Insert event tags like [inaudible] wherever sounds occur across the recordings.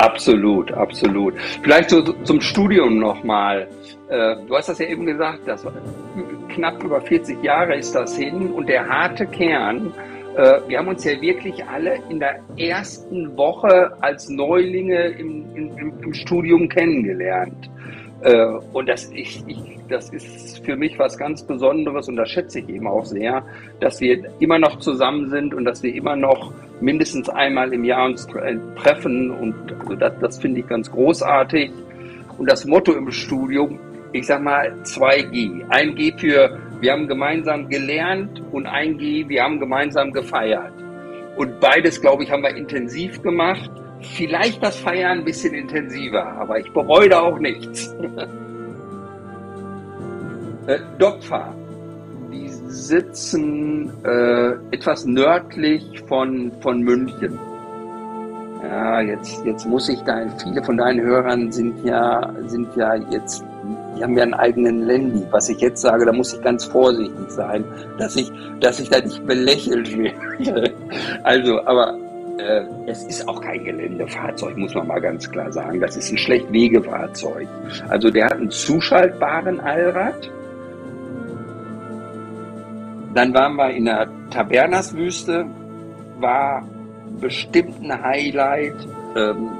Absolut, absolut. Vielleicht so zum Studium nochmal. Äh, du hast das ja eben gesagt, das knapp über 40 Jahre ist das hin und der harte Kern, äh, wir haben uns ja wirklich alle in der ersten Woche als Neulinge im, im, im Studium kennengelernt. Äh, und das, ich, ich, das ist für mich was ganz Besonderes und das schätze ich eben auch sehr, dass wir immer noch zusammen sind und dass wir immer noch mindestens einmal im Jahr uns treffen. Und also das, das finde ich ganz großartig. Und das Motto im Studium, ich sag mal 2G. Ein G für wir haben gemeinsam gelernt und ein G, wir haben gemeinsam gefeiert. Und beides, glaube ich, haben wir intensiv gemacht. Vielleicht das Feiern ein bisschen intensiver, aber ich bereue da auch nichts. [laughs] äh, Dopfer, sitzen äh, etwas nördlich von, von München. Ja, jetzt, jetzt muss ich da, viele von deinen Hörern sind ja, sind ja jetzt, die haben ja einen eigenen Landy. Was ich jetzt sage, da muss ich ganz vorsichtig sein, dass ich, dass ich da nicht belächelt werde. [laughs] Also, aber äh, es ist auch kein Geländefahrzeug, muss man mal ganz klar sagen. Das ist ein Schlechtwegefahrzeug. Also der hat einen zuschaltbaren Allrad. Dann waren wir in der Tabernas-Wüste, war bestimmt ein Highlight. Ähm,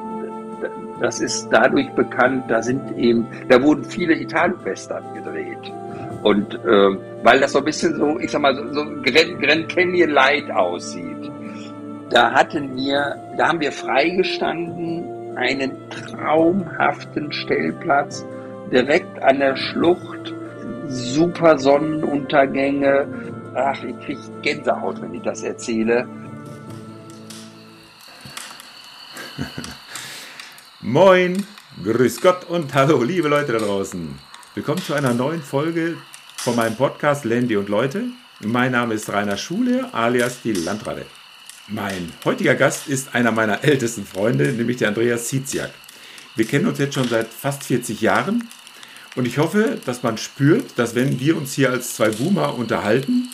das ist dadurch bekannt, da sind eben, da wurden viele Italo-Western gedreht. Und äh, weil das so ein bisschen so, ich sag mal, so, Grand Canyon Light aussieht da hatten wir, da haben wir freigestanden, einen traumhaften Stellplatz direkt an der Schlucht, super Sonnenuntergänge. Ach, ich kriege Gänsehaut, wenn ich das erzähle. [laughs] Moin, grüß Gott und hallo, liebe Leute da draußen. Willkommen zu einer neuen Folge von meinem Podcast Landy und Leute. Mein Name ist Rainer Schule, alias die Landratte. Mein heutiger Gast ist einer meiner ältesten Freunde, nämlich der Andreas Ziziak. Wir kennen uns jetzt schon seit fast 40 Jahren und ich hoffe, dass man spürt, dass wenn wir uns hier als zwei Boomer unterhalten,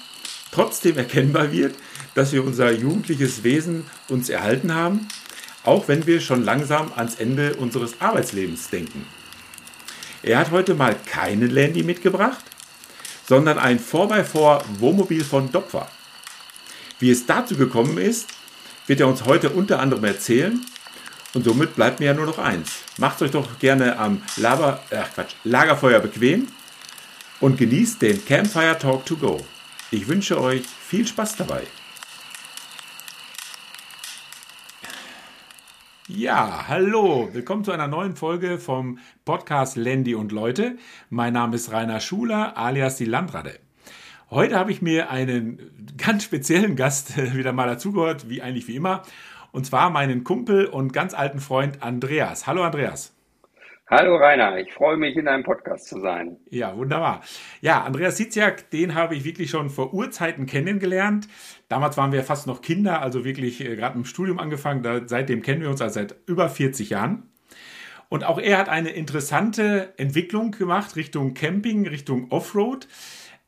trotzdem erkennbar wird, dass wir unser jugendliches Wesen uns erhalten haben, auch wenn wir schon langsam ans Ende unseres Arbeitslebens denken. Er hat heute mal keinen Landy mitgebracht, sondern ein 4x4 Wohnmobil von Dopfer. Wie es dazu gekommen ist, wird er uns heute unter anderem erzählen. Und somit bleibt mir ja nur noch eins. Macht euch doch gerne am Laber, äh Quatsch, Lagerfeuer bequem und genießt den Campfire Talk to Go. Ich wünsche euch viel Spaß dabei. Ja, hallo, willkommen zu einer neuen Folge vom Podcast Landy und Leute. Mein Name ist Rainer Schuler, alias die Landratte. Heute habe ich mir einen ganz speziellen Gast wieder mal dazugehört, wie eigentlich wie immer. Und zwar meinen Kumpel und ganz alten Freund Andreas. Hallo Andreas. Hallo Rainer, ich freue mich, in deinem Podcast zu sein. Ja, wunderbar. Ja, Andreas Siziak, den habe ich wirklich schon vor Urzeiten kennengelernt. Damals waren wir fast noch Kinder, also wirklich äh, gerade im Studium angefangen. Da, seitdem kennen wir uns also seit über 40 Jahren. Und auch er hat eine interessante Entwicklung gemacht Richtung Camping, Richtung Offroad.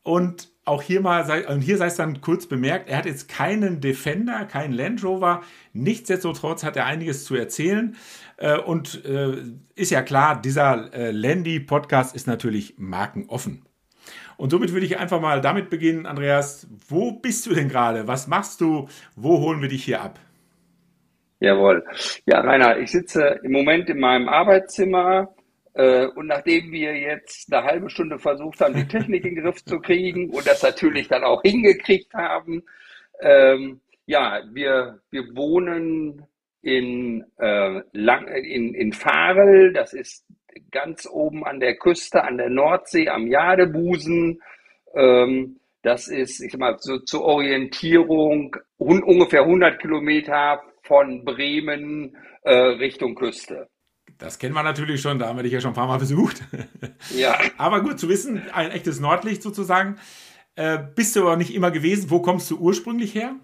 Und auch hier mal und hier sei es dann kurz bemerkt, er hat jetzt keinen Defender, keinen Land Rover. Nichtsdestotrotz hat er einiges zu erzählen. Äh, und äh, ist ja klar, dieser äh, Landy-Podcast ist natürlich markenoffen. Und somit würde ich einfach mal damit beginnen, Andreas. Wo bist du denn gerade? Was machst du? Wo holen wir dich hier ab? Jawohl. Ja, Rainer, ich sitze im Moment in meinem Arbeitszimmer äh, und nachdem wir jetzt eine halbe Stunde versucht haben, die Technik in den Griff zu kriegen und das natürlich dann auch hingekriegt haben, ähm, ja, wir, wir wohnen in, äh, Lang in, in Farel, das ist ganz oben an der Küste, an der Nordsee, am Jadebusen. Ähm, das ist, ich sag mal, so zur Orientierung un ungefähr 100 Kilometer von Bremen äh, Richtung Küste. Das kennen wir natürlich schon, da haben wir dich ja schon ein paar Mal besucht. Ja. [laughs] Aber gut zu wissen, ein echtes Nordlicht sozusagen. Äh, bist du aber nicht immer gewesen. Wo kommst du ursprünglich her?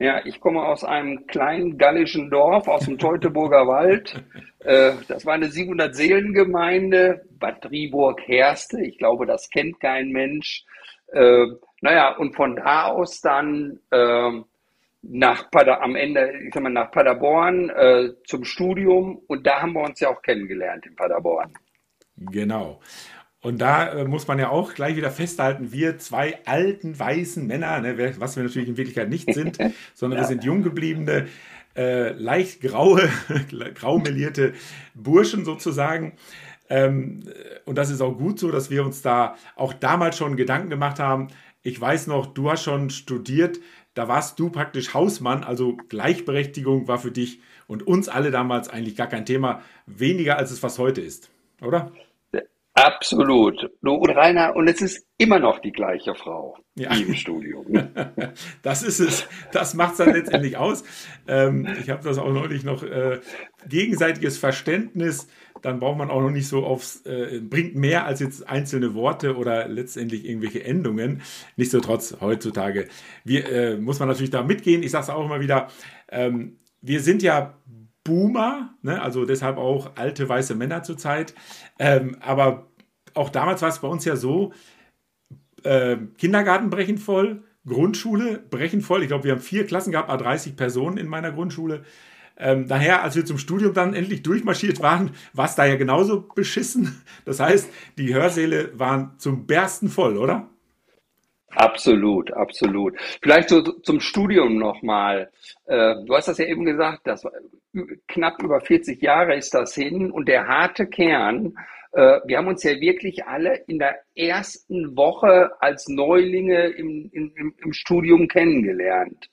Ja, ich komme aus einem kleinen gallischen Dorf, aus dem Teutoburger Wald. [laughs] Äh, das war eine 700-Seelen-Gemeinde, Bad Driburg-Herste. Ich glaube, das kennt kein Mensch. Äh, naja, und von da aus dann äh, nach Pader, am Ende, ich sag mal, nach Paderborn äh, zum Studium und da haben wir uns ja auch kennengelernt in Paderborn. Genau. Und da äh, muss man ja auch gleich wieder festhalten, wir zwei alten weißen Männer, ne, was wir natürlich in Wirklichkeit nicht sind, [laughs] sondern ja. wir sind jung gebliebene, äh, leicht graue, [laughs] graumelierte Burschen sozusagen. Ähm, und das ist auch gut so, dass wir uns da auch damals schon Gedanken gemacht haben. Ich weiß noch, du hast schon studiert, da warst du praktisch Hausmann, also Gleichberechtigung war für dich und uns alle damals eigentlich gar kein Thema, weniger als es was heute ist, oder? Absolut. Du und Rainer, und es ist immer noch die gleiche Frau ja. im Studium. [laughs] das ist es. Das macht es dann letztendlich aus. Ähm, ich habe das auch neulich noch äh, gegenseitiges Verständnis. Dann braucht man auch noch nicht so aufs, äh, bringt mehr als jetzt einzelne Worte oder letztendlich irgendwelche Endungen. Nichtsdestotrotz heutzutage wir, äh, muss man natürlich da mitgehen. Ich sage es auch immer wieder. Ähm, wir sind ja Boomer, ne? also deshalb auch alte weiße Männer zurzeit. Ähm, aber auch damals war es bei uns ja so, äh, Kindergarten brechen voll, Grundschule brechen voll. Ich glaube, wir haben vier Klassen gehabt, 30 Personen in meiner Grundschule. Ähm, daher, als wir zum Studium dann endlich durchmarschiert waren, war es da ja genauso beschissen. Das heißt, die Hörsäle waren zum Bersten voll, oder? Absolut, absolut. Vielleicht so zum Studium nochmal. Äh, du hast das ja eben gesagt, dass knapp über 40 Jahre ist das hin und der harte Kern, äh, wir haben uns ja wirklich alle in der ersten Woche als Neulinge im, im, im Studium kennengelernt.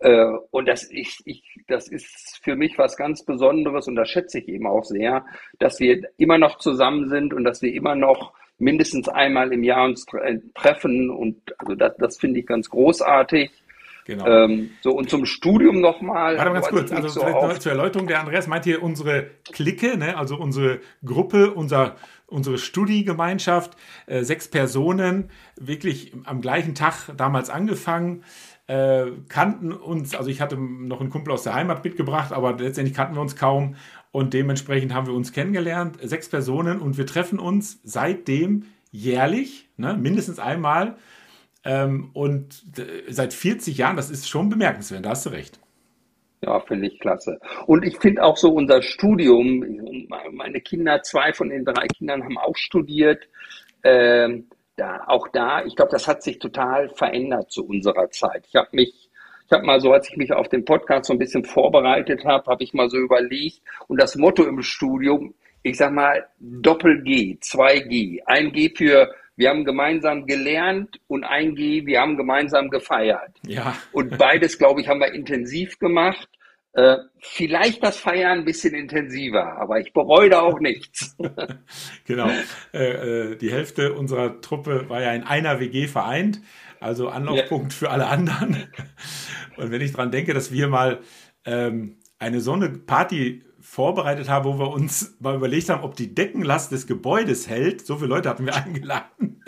Äh, und das, ich, ich, das ist für mich was ganz Besonderes und das schätze ich eben auch sehr, dass wir immer noch zusammen sind und dass wir immer noch mindestens einmal im Jahr uns treffen und also das, das finde ich ganz großartig. Genau. Ähm, so, und zum Studium nochmal. Warte mal ganz kurz, also so vielleicht noch zur Erläuterung. Der Andreas meint hier unsere Clique, ne? also unsere Gruppe, unser, unsere Studiegemeinschaft, äh, sechs Personen, wirklich am gleichen Tag damals angefangen. Äh, kannten uns, also ich hatte noch einen Kumpel aus der Heimat mitgebracht, aber letztendlich kannten wir uns kaum und dementsprechend haben wir uns kennengelernt, sechs Personen und wir treffen uns seitdem jährlich, ne, mindestens einmal ähm, und äh, seit 40 Jahren, das ist schon bemerkenswert, da hast du recht. Ja, finde ich klasse. Und ich finde auch so unser Studium, meine Kinder, zwei von den drei Kindern haben auch studiert. Ähm, da, auch da, ich glaube, das hat sich total verändert zu unserer Zeit. Ich habe mich, ich habe mal so, als ich mich auf den Podcast so ein bisschen vorbereitet habe, habe ich mal so überlegt und das Motto im Studium, ich sag mal Doppel G, 2 G, ein G für wir haben gemeinsam gelernt und ein G, wir haben gemeinsam gefeiert. Ja. Und beides, glaube ich, haben wir intensiv gemacht. Äh, vielleicht das Feiern ein bisschen intensiver, aber ich bereue da auch nichts. [laughs] genau. Äh, äh, die Hälfte unserer Truppe war ja in einer WG vereint, also Anlaufpunkt ja. für alle anderen. Und wenn ich daran denke, dass wir mal ähm, eine so eine Party vorbereitet haben, wo wir uns mal überlegt haben, ob die Deckenlast des Gebäudes hält. So viele Leute hatten wir [laughs] eingeladen.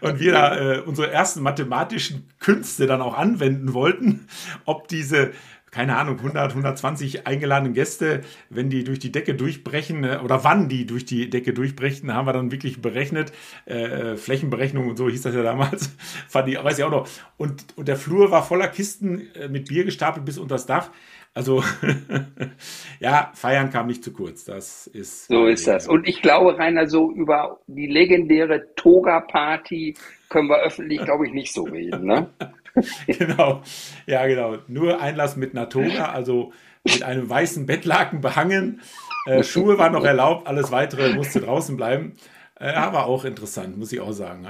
Und wir da äh, unsere ersten mathematischen Künste dann auch anwenden wollten, ob diese keine Ahnung, 100, 120 eingeladenen Gäste, wenn die durch die Decke durchbrechen äh, oder wann die durch die Decke durchbrechen, haben wir dann wirklich berechnet. Äh, Flächenberechnung und so hieß das ja damals. [laughs] Fand ich, weiß ich auch noch. Und, und der Flur war voller Kisten äh, mit Bier gestapelt bis unter das Dach. Also [laughs] ja, feiern kam nicht zu kurz. Das ist. So ist das. Und ich glaube, Rainer, so über die legendäre Toga-Party können wir öffentlich, [laughs] glaube ich, nicht so reden. Ne? [laughs] genau. Ja, genau. Nur Einlass mit einer Toga, also mit einem weißen Bettlaken behangen. Äh, Schuhe waren noch erlaubt, alles weitere musste draußen bleiben. Äh, aber auch interessant, muss ich auch sagen.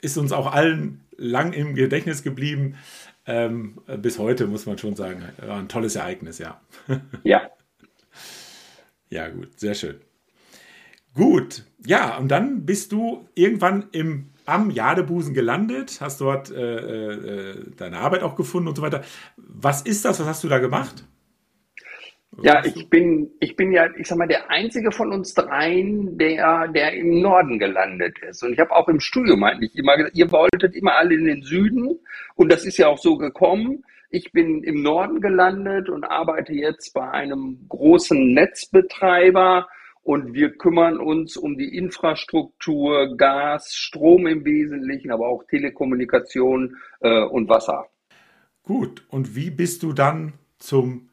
Ist uns auch allen lang im Gedächtnis geblieben. Ähm, bis heute muss man schon sagen, war ein tolles Ereignis, ja. [laughs] Ja. ja, gut, sehr schön. Gut, ja, und dann bist du irgendwann im, am Jadebusen gelandet, hast dort äh, äh, deine Arbeit auch gefunden und so weiter. Was ist das? Was hast du da gemacht? Ja, ich bin, ich bin ja, ich sag mal, der einzige von uns dreien, der, der im Norden gelandet ist. Und ich habe auch im Studium eigentlich immer gesagt, ihr wolltet immer alle in den Süden. Und das ist ja auch so gekommen. Ich bin im Norden gelandet und arbeite jetzt bei einem großen Netzbetreiber. Und wir kümmern uns um die Infrastruktur, Gas, Strom im Wesentlichen, aber auch Telekommunikation äh, und Wasser. Gut, und wie bist du dann zum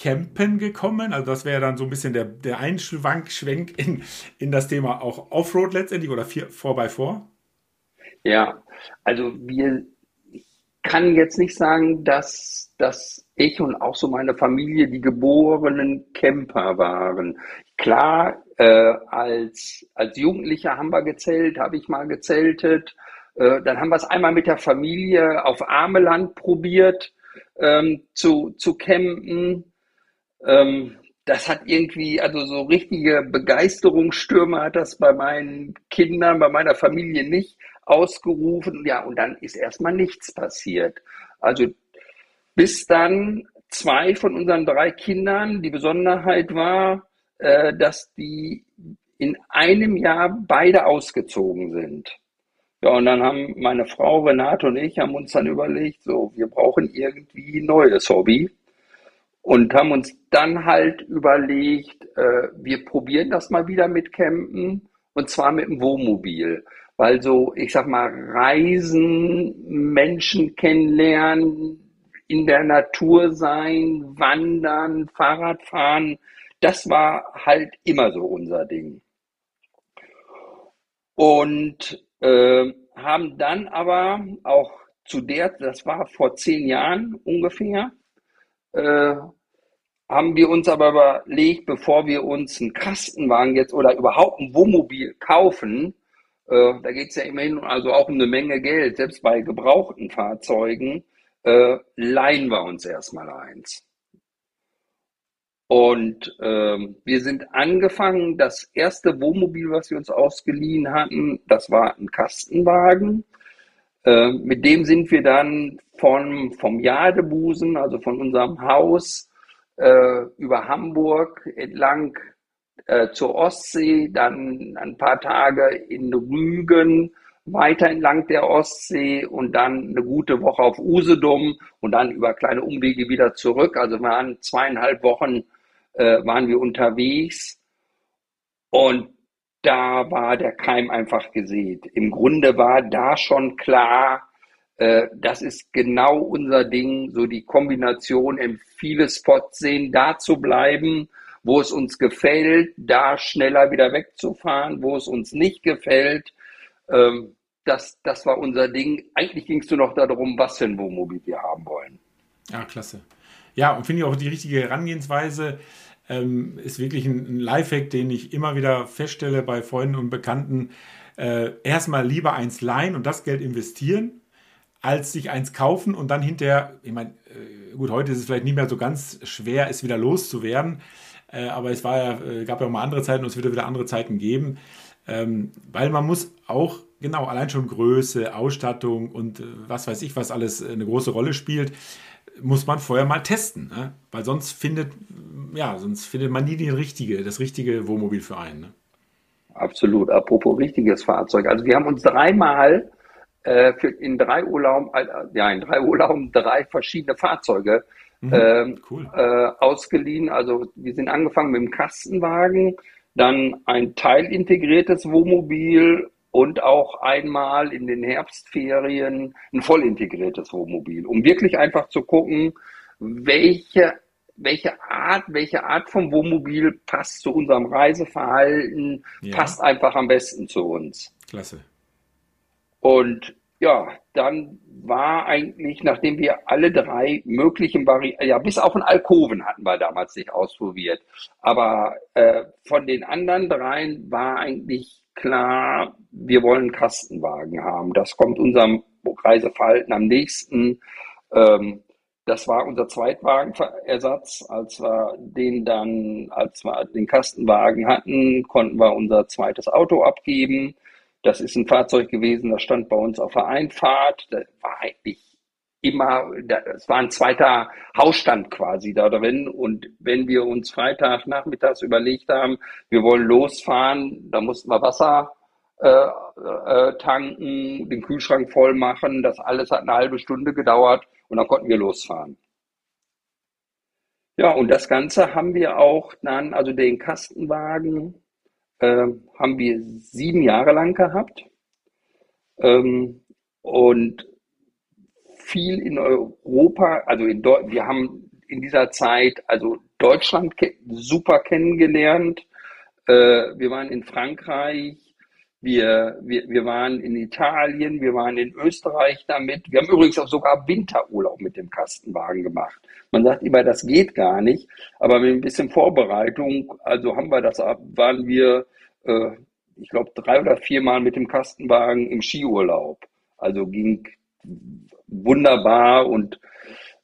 Campen gekommen? Also das wäre dann so ein bisschen der, der Einschwank, Schwenk in, in das Thema auch Offroad letztendlich oder 4x4? Ja, also wir, kann jetzt nicht sagen, dass, dass ich und auch so meine Familie die geborenen Camper waren. Klar, äh, als, als Jugendlicher haben wir gezählt, habe ich mal gezeltet. Äh, dann haben wir es einmal mit der Familie auf Armeland probiert ähm, zu, zu campen. Ähm, das hat irgendwie, also so richtige Begeisterungsstürme hat das bei meinen Kindern, bei meiner Familie nicht ausgerufen. Ja, und dann ist erstmal nichts passiert. Also bis dann zwei von unseren drei Kindern, die Besonderheit war, äh, dass die in einem Jahr beide ausgezogen sind. Ja, und dann haben meine Frau Renate und ich haben uns dann überlegt, so, wir brauchen irgendwie ein neues Hobby und haben uns dann halt überlegt, äh, wir probieren das mal wieder mit Campen und zwar mit dem Wohnmobil. Weil so, ich sag mal, Reisen, Menschen kennenlernen, in der Natur sein, wandern, Fahrradfahren, das war halt immer so unser Ding. Und äh, haben dann aber auch zu der, das war vor zehn Jahren ungefähr, äh, haben wir uns aber überlegt, bevor wir uns einen Kastenwagen jetzt oder überhaupt ein Wohnmobil kaufen, äh, da geht es ja immerhin also auch um eine Menge Geld, selbst bei gebrauchten Fahrzeugen, äh, leihen wir uns erstmal eins. Und ähm, wir sind angefangen, das erste Wohnmobil, was wir uns ausgeliehen hatten, das war ein Kastenwagen. Äh, mit dem sind wir dann von, vom Jadebusen, also von unserem Haus, äh, über Hamburg entlang äh, zur Ostsee, dann ein paar Tage in Rügen, weiter entlang der Ostsee und dann eine gute Woche auf Usedom und dann über kleine Umwege wieder zurück. Also wir waren zweieinhalb Wochen äh, waren wir unterwegs und da war der Keim einfach gesät. Im Grunde war da schon klar, das ist genau unser Ding, so die Kombination in viele Spots sehen, da zu bleiben, wo es uns gefällt, da schneller wieder wegzufahren, wo es uns nicht gefällt. Ähm, das, das war unser Ding. Eigentlich ging es nur noch darum, was für ein Wohnmobil wir haben wollen. Ja, klasse. Ja, und finde ich auch die richtige Herangehensweise ähm, ist wirklich ein, ein Lifehack, den ich immer wieder feststelle bei Freunden und Bekannten. Äh, erstmal lieber eins leihen und das Geld investieren, als sich eins kaufen und dann hinterher, ich meine, äh, gut, heute ist es vielleicht nicht mehr so ganz schwer, es wieder loszuwerden, äh, aber es war ja, äh, gab ja auch mal andere Zeiten und es wird wieder andere Zeiten geben, ähm, weil man muss auch, genau, allein schon Größe, Ausstattung und was weiß ich, was alles eine große Rolle spielt, muss man vorher mal testen, ne? weil sonst findet, ja, sonst findet man nie die richtige, das richtige Wohnmobil für einen. Ne? Absolut. Apropos richtiges Fahrzeug. Also wir haben uns dreimal äh, für, in drei Urlauben, äh, ja, in drei [laughs] Urlauben drei verschiedene Fahrzeuge mhm, äh, cool. äh, ausgeliehen. Also wir sind angefangen mit dem Kastenwagen, dann ein teilintegriertes Wohnmobil und auch einmal in den Herbstferien ein voll integriertes Wohnmobil, um wirklich einfach zu gucken, welche, welche Art, welche Art vom Wohnmobil passt zu unserem Reiseverhalten, ja. passt einfach am besten zu uns. Klasse. Und ja, dann war eigentlich, nachdem wir alle drei möglichen Varianten, ja, bis auf einen Alkoven hatten wir damals nicht ausprobiert, aber äh, von den anderen dreien war eigentlich klar, wir wollen einen Kastenwagen haben. Das kommt unserem Reiseverhalten am nächsten. Ähm, das war unser Zweitwagenersatz. Als wir den dann, als wir den Kastenwagen hatten, konnten wir unser zweites Auto abgeben. Das ist ein Fahrzeug gewesen, das stand bei uns auf der Einfahrt. Das war eigentlich immer, es war ein zweiter Hausstand quasi da drin. Und wenn wir uns Freitag nachmittags überlegt haben, wir wollen losfahren, da mussten wir Wasser äh, äh, tanken, den Kühlschrank voll machen. Das alles hat eine halbe Stunde gedauert und dann konnten wir losfahren. Ja, und das Ganze haben wir auch dann, also den Kastenwagen äh, haben wir sieben Jahre lang gehabt. Ähm, und viel in Europa, also in Deu wir haben in dieser Zeit also Deutschland ke super kennengelernt. Äh, wir waren in Frankreich, wir, wir, wir waren in Italien, wir waren in Österreich damit. Wir haben übrigens auch sogar Winterurlaub mit dem Kastenwagen gemacht. Man sagt immer, das geht gar nicht, aber mit ein bisschen Vorbereitung, also haben wir das, waren wir, äh, ich glaube, drei oder viermal mit dem Kastenwagen im Skiurlaub. Also ging wunderbar und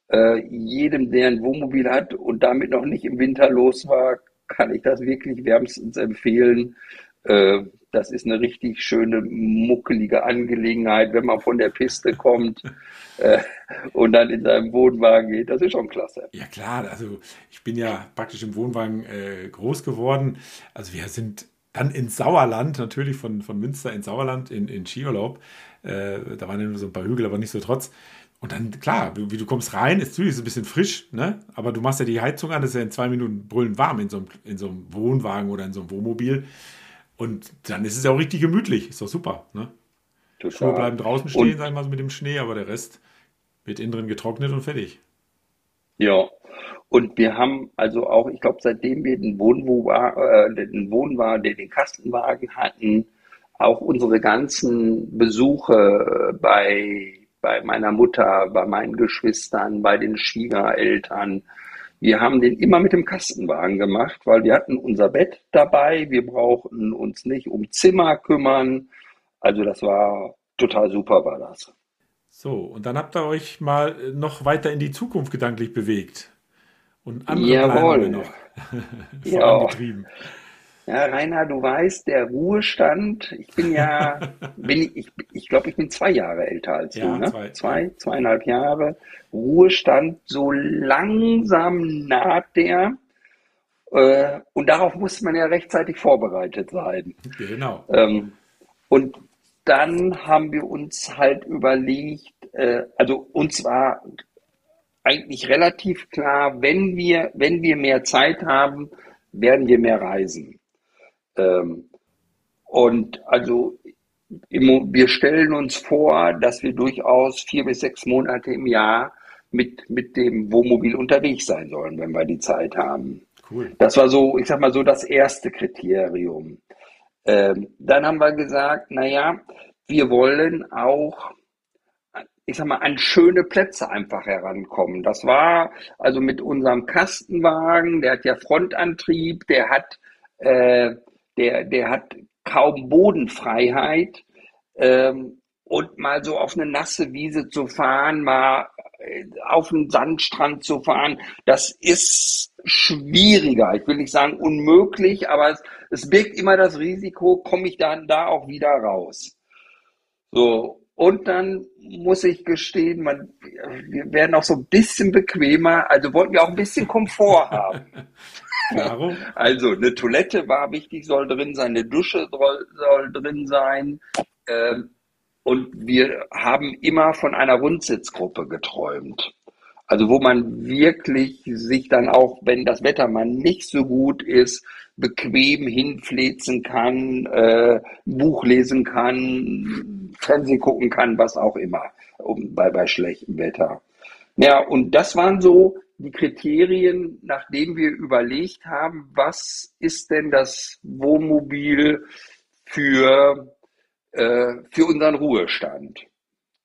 äh, jedem, der ein Wohnmobil hat und damit noch nicht im Winter los war, kann ich das wirklich wärmstens empfehlen. Äh, das ist eine richtig schöne, muckelige Angelegenheit, wenn man von der Piste kommt [laughs] äh, und dann in seinem Wohnwagen geht. Das ist schon klasse. Ja klar, also ich bin ja praktisch im Wohnwagen äh, groß geworden. Also wir sind dann ins Sauerland, natürlich von, von Münster ins Sauerland in, in Skiurlaub. Äh, da waren ja nur so ein paar Hügel, aber nicht so trotz. Und dann, klar, wie du kommst rein, ist natürlich ein bisschen frisch, ne? Aber du machst ja die Heizung an, das ist ja in zwei Minuten brüllend warm in so einem, in so einem Wohnwagen oder in so einem Wohnmobil. Und dann ist es ja auch richtig gemütlich. Ist doch super, ne? Total. Schuhe bleiben draußen stehen, und, sag ich mal so mit dem Schnee, aber der Rest wird innen drin getrocknet und fertig. Ja, und wir haben also auch, ich glaube, seitdem wir den Wohnwagen, äh, den Wohnwagen, den Kastenwagen hatten, auch unsere ganzen Besuche bei, bei meiner Mutter, bei meinen Geschwistern, bei den Schwiegereltern, wir haben den immer mit dem Kastenwagen gemacht, weil wir hatten unser Bett dabei, wir brauchten uns nicht um Zimmer kümmern. Also das war total super, war das. So, und dann habt ihr euch mal noch weiter in die Zukunft gedanklich bewegt und andere Jawohl. Pläne noch [laughs] vorangetrieben. Ja. Ja, Rainer, du weißt, der Ruhestand, ich bin ja, [laughs] bin ich, ich, glaube, ich bin zwei Jahre älter als ja, du, ne? Zwei. zwei, zweieinhalb Jahre. Ruhestand, so langsam naht der. Äh, und darauf muss man ja rechtzeitig vorbereitet sein. Genau. Ähm, und dann haben wir uns halt überlegt, äh, also uns war eigentlich relativ klar, wenn wir, wenn wir mehr Zeit haben, werden wir mehr reisen. Ähm, und also wir stellen uns vor, dass wir durchaus vier bis sechs Monate im Jahr mit, mit dem Wohnmobil unterwegs sein sollen, wenn wir die Zeit haben. Cool. Das war so, ich sag mal so, das erste Kriterium. Ähm, dann haben wir gesagt, naja, wir wollen auch, ich sag mal, an schöne Plätze einfach herankommen. Das war also mit unserem Kastenwagen, der hat ja Frontantrieb, der hat äh, der, der hat kaum Bodenfreiheit. Ähm, und mal so auf eine nasse Wiese zu fahren, mal äh, auf einen Sandstrand zu fahren, das ist schwieriger. Ich will nicht sagen unmöglich, aber es, es birgt immer das Risiko, komme ich dann da auch wieder raus. So. Und dann muss ich gestehen, man, wir werden auch so ein bisschen bequemer, also wollten wir auch ein bisschen Komfort haben. [laughs] Warum? [laughs] Also eine Toilette war wichtig, soll drin sein, eine Dusche soll, soll drin sein. Ähm, und wir haben immer von einer Rundsitzgruppe geträumt. Also wo man wirklich sich dann auch, wenn das Wetter mal nicht so gut ist, bequem hinflezen kann, äh, Buch lesen kann, Fernsehen gucken kann, was auch immer, um, bei, bei schlechtem Wetter. Ja, und das waren so die Kriterien, nachdem wir überlegt haben, was ist denn das Wohnmobil für, äh, für unseren Ruhestand.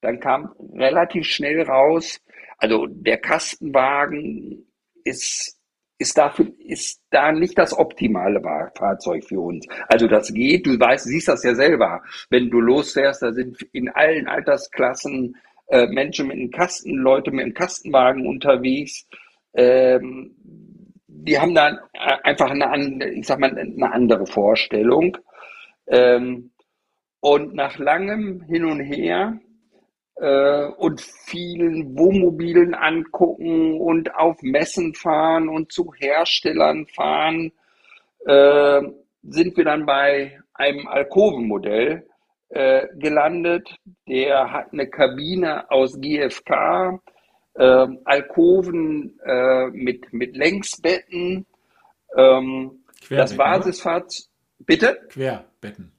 Dann kam relativ schnell raus, also der Kastenwagen ist ist dafür, ist da nicht das optimale Fahrzeug für uns. Also das geht, du weißt, siehst das ja selber. Wenn du losfährst, da sind in allen Altersklassen äh, Menschen mit einem Kasten, Leute mit einem Kastenwagen unterwegs. Ähm, die haben da einfach eine, ich sag mal, eine andere Vorstellung. Ähm, und nach langem Hin und Her äh, und vielen Wohnmobilen angucken und auf Messen fahren und zu Herstellern fahren, äh, sind wir dann bei einem Alkovenmodell äh, gelandet. Der hat eine Kabine aus GFK, äh, Alkoven äh, mit, mit Längsbetten. Ähm, das Basisfahrzeug. Bitte? Querbetten.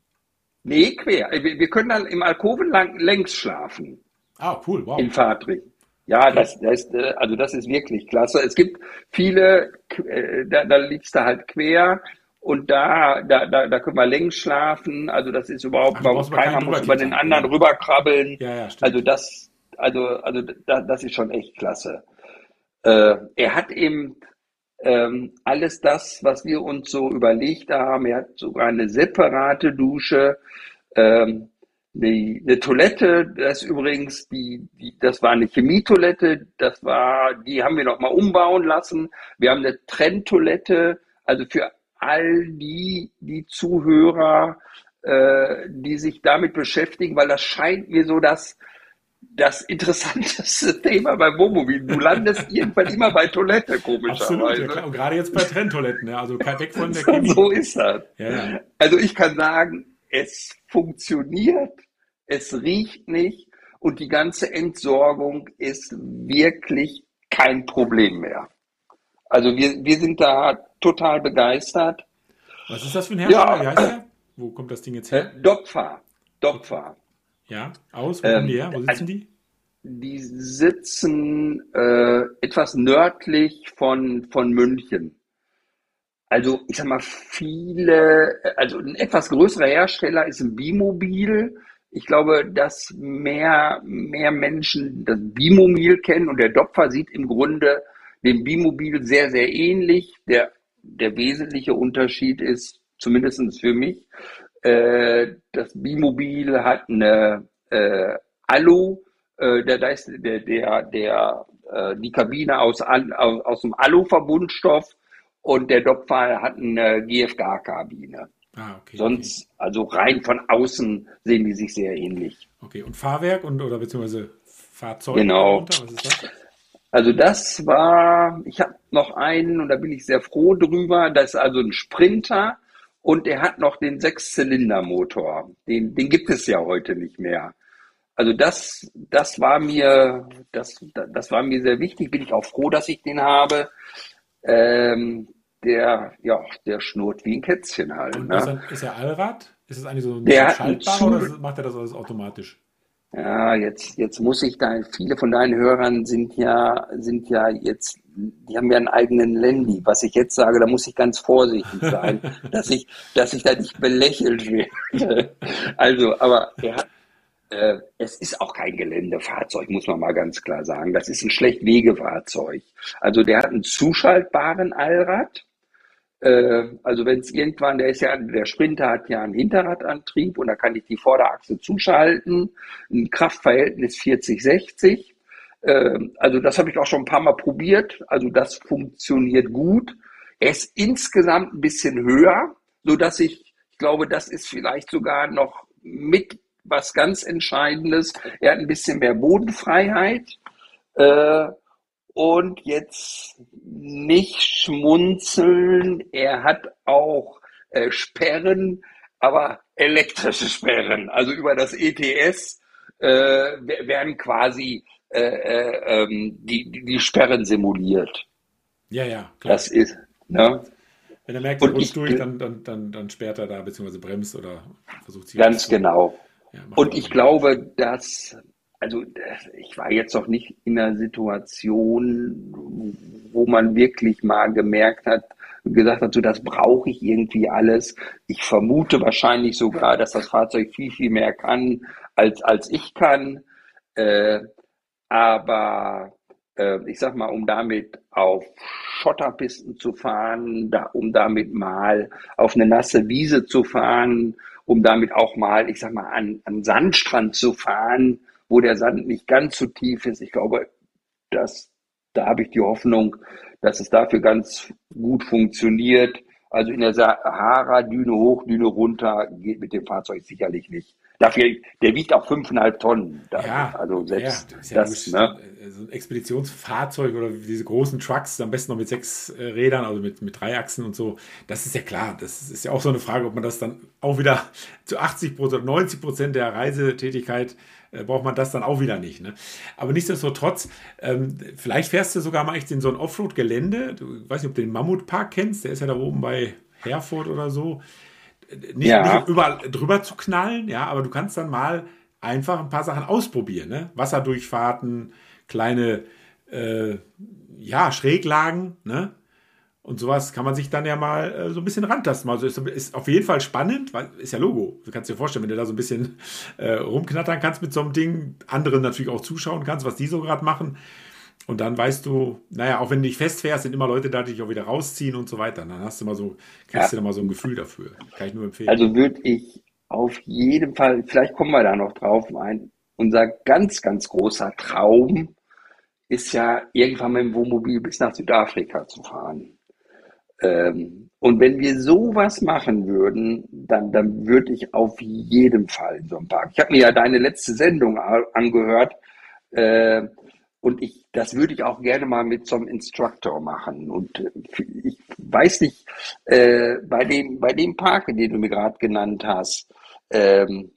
Nee, quer. Wir, wir können dann im Alkoven lang, längs schlafen. Ah, cool, wow. In Fahrtrichtung. Ja, das, das, äh, also das ist wirklich klasse. Es gibt viele, äh, da, da liegst du halt quer und da, da, da, da können wir längs schlafen. Also das ist überhaupt, Ach, warum keiner muss über den anderen ja. rüberkrabbeln. Ja, ja, stimmt. also das, also, also da, das ist schon echt klasse. Äh, er hat eben ähm, alles das, was wir uns so überlegt haben. Er hat sogar eine separate Dusche. Ähm, die, eine Toilette, das übrigens, die, die, das war eine Chemietoilette, das war, die haben wir nochmal umbauen lassen. Wir haben eine Trenntoilette, also für all die, die Zuhörer, äh, die sich damit beschäftigen, weil das scheint mir so das, das interessanteste [laughs] Thema beim Wohnmobil. Du landest [laughs] irgendwann immer bei Toilette, komischerweise. Absolut, ja, Und gerade jetzt bei Trenntoiletten, ja, also weg von der Chemie. [laughs] So ist das. Ja. Also ich kann sagen, es funktioniert, es riecht nicht und die ganze Entsorgung ist wirklich kein Problem mehr. Also wir, wir sind da total begeistert. Was ist das für ein Hersteller? Ja. Wie heißt der? Wo kommt das Ding jetzt her? Dopfa. Dopfa. Ja, aus? Wo ähm, kommen die her? Wo sitzen also, die? Die sitzen äh, etwas nördlich von, von München. Also ich sag mal, viele, also ein etwas größerer Hersteller ist ein Bimobil. Ich glaube, dass mehr, mehr Menschen das Bimobil kennen und der Dopfer sieht im Grunde dem Bimobil sehr, sehr ähnlich. Der, der wesentliche Unterschied ist, zumindest für mich, äh, das Bimobil hat eine äh, Alu, äh, der, der, der, der, äh, die Kabine aus, aus, aus dem Alu-Verbundstoff und der Dopfer hat eine GFK-Kabine. Ah, okay, Sonst, okay. also rein von außen sehen die sich sehr ähnlich. Okay, und Fahrwerk und oder beziehungsweise Fahrzeug? Genau. Ist? Also das war, ich habe noch einen und da bin ich sehr froh drüber. Das ist also ein Sprinter und der hat noch den Sechszylindermotor. Den, den gibt es ja heute nicht mehr. Also das, das war mir, das, das war mir sehr wichtig. Bin ich auch froh, dass ich den habe. Ähm, der, ja, der schnurrt wie ein Kätzchen halt. Und ne? ist, er Allrad? Ist es eigentlich so ein der schaltbar oder macht er das alles automatisch? Ja, jetzt, jetzt muss ich da, viele von deinen Hörern sind ja, sind ja jetzt, die haben ja einen eigenen Landy. Was ich jetzt sage, da muss ich ganz vorsichtig sein, [laughs] dass ich, dass ich da nicht belächelt werde. Also, aber er hat, äh, es ist auch kein Geländefahrzeug, muss man mal ganz klar sagen. Das ist ein Schlechtwegefahrzeug. Also der hat einen zuschaltbaren Allrad. Äh, also wenn es irgendwann, der ist ja, der Sprinter hat ja einen Hinterradantrieb und da kann ich die Vorderachse zuschalten. Ein Kraftverhältnis 40-60. Äh, also das habe ich auch schon ein paar Mal probiert. Also das funktioniert gut. Er ist insgesamt ein bisschen höher, so dass ich, ich glaube, das ist vielleicht sogar noch mit was ganz Entscheidendes. Er hat ein bisschen mehr Bodenfreiheit. Und jetzt nicht schmunzeln. Er hat auch äh, Sperren, aber elektrische Sperren. Also über das ETS äh, werden quasi äh, äh, ähm, die, die Sperren simuliert. Ja, ja, klar. Das ist, ne? Wenn er merkt, er rutscht durch, dann, dann, dann, dann sperrt er da, beziehungsweise bremst oder versucht sich. Ganz genau. Ja, und ich glaube, dass, also ich war jetzt noch nicht in einer Situation, wo man wirklich mal gemerkt hat, gesagt hat, so das brauche ich irgendwie alles. Ich vermute wahrscheinlich sogar, dass das Fahrzeug viel, viel mehr kann, als, als ich kann. Äh, aber äh, ich sag mal, um damit auf Schotterpisten zu fahren, da, um damit mal auf eine nasse Wiese zu fahren, um damit auch mal, ich sag mal, an, an Sandstrand zu fahren, wo der Sand nicht ganz so tief ist. Ich glaube, dass, da habe ich die Hoffnung, dass es dafür ganz gut funktioniert. Also in der Sahara, Düne hoch, Düne runter, geht mit dem Fahrzeug sicherlich nicht. Dafür, der wiegt auch fünfeinhalb Tonnen. Ja, also selbst ja, das, ja das ne? so ein Expeditionsfahrzeug oder diese großen Trucks, am besten noch mit sechs äh, Rädern, also mit, mit drei Achsen und so, das ist ja klar. Das ist ja auch so eine Frage, ob man das dann auch wieder zu 80 Prozent, 90 Prozent der Reisetätigkeit äh, braucht man das dann auch wieder nicht. Ne? Aber nichtsdestotrotz, ähm, vielleicht fährst du sogar mal echt in so ein Offroad-Gelände. Du weißt nicht, ob du den Mammutpark kennst, der ist ja da oben bei Herford oder so nicht, ja. nicht überall drüber zu knallen, ja, aber du kannst dann mal einfach ein paar Sachen ausprobieren, ne? Wasserdurchfahrten, kleine äh, ja, Schräglagen, ne? Und sowas kann man sich dann ja mal äh, so ein bisschen rantasten. Also ist, ist, auf jeden Fall spannend, weil ist ja Logo. Du kannst dir vorstellen, wenn du da so ein bisschen äh, rumknattern kannst mit so einem Ding, anderen natürlich auch zuschauen kannst, was die so gerade machen. Und dann weißt du, naja, auch wenn du dich festfährst, sind immer Leute da, die dich auch wieder rausziehen und so weiter. dann hast du mal so, kriegst ja. du mal so ein Gefühl dafür. Kann ich nur empfehlen. Also würde ich auf jeden Fall, vielleicht kommen wir da noch drauf, ein, unser ganz, ganz großer Traum ist ja, irgendwann mit dem Wohnmobil bis nach Südafrika zu fahren. Ähm, und wenn wir sowas machen würden, dann, dann würde ich auf jeden Fall in so einem Park. Ich habe mir ja deine letzte Sendung angehört äh, und ich, das würde ich auch gerne mal mit so einem Instructor machen. Und äh, ich weiß nicht, äh, bei dem, bei dem Park, den du mir gerade genannt hast, ähm,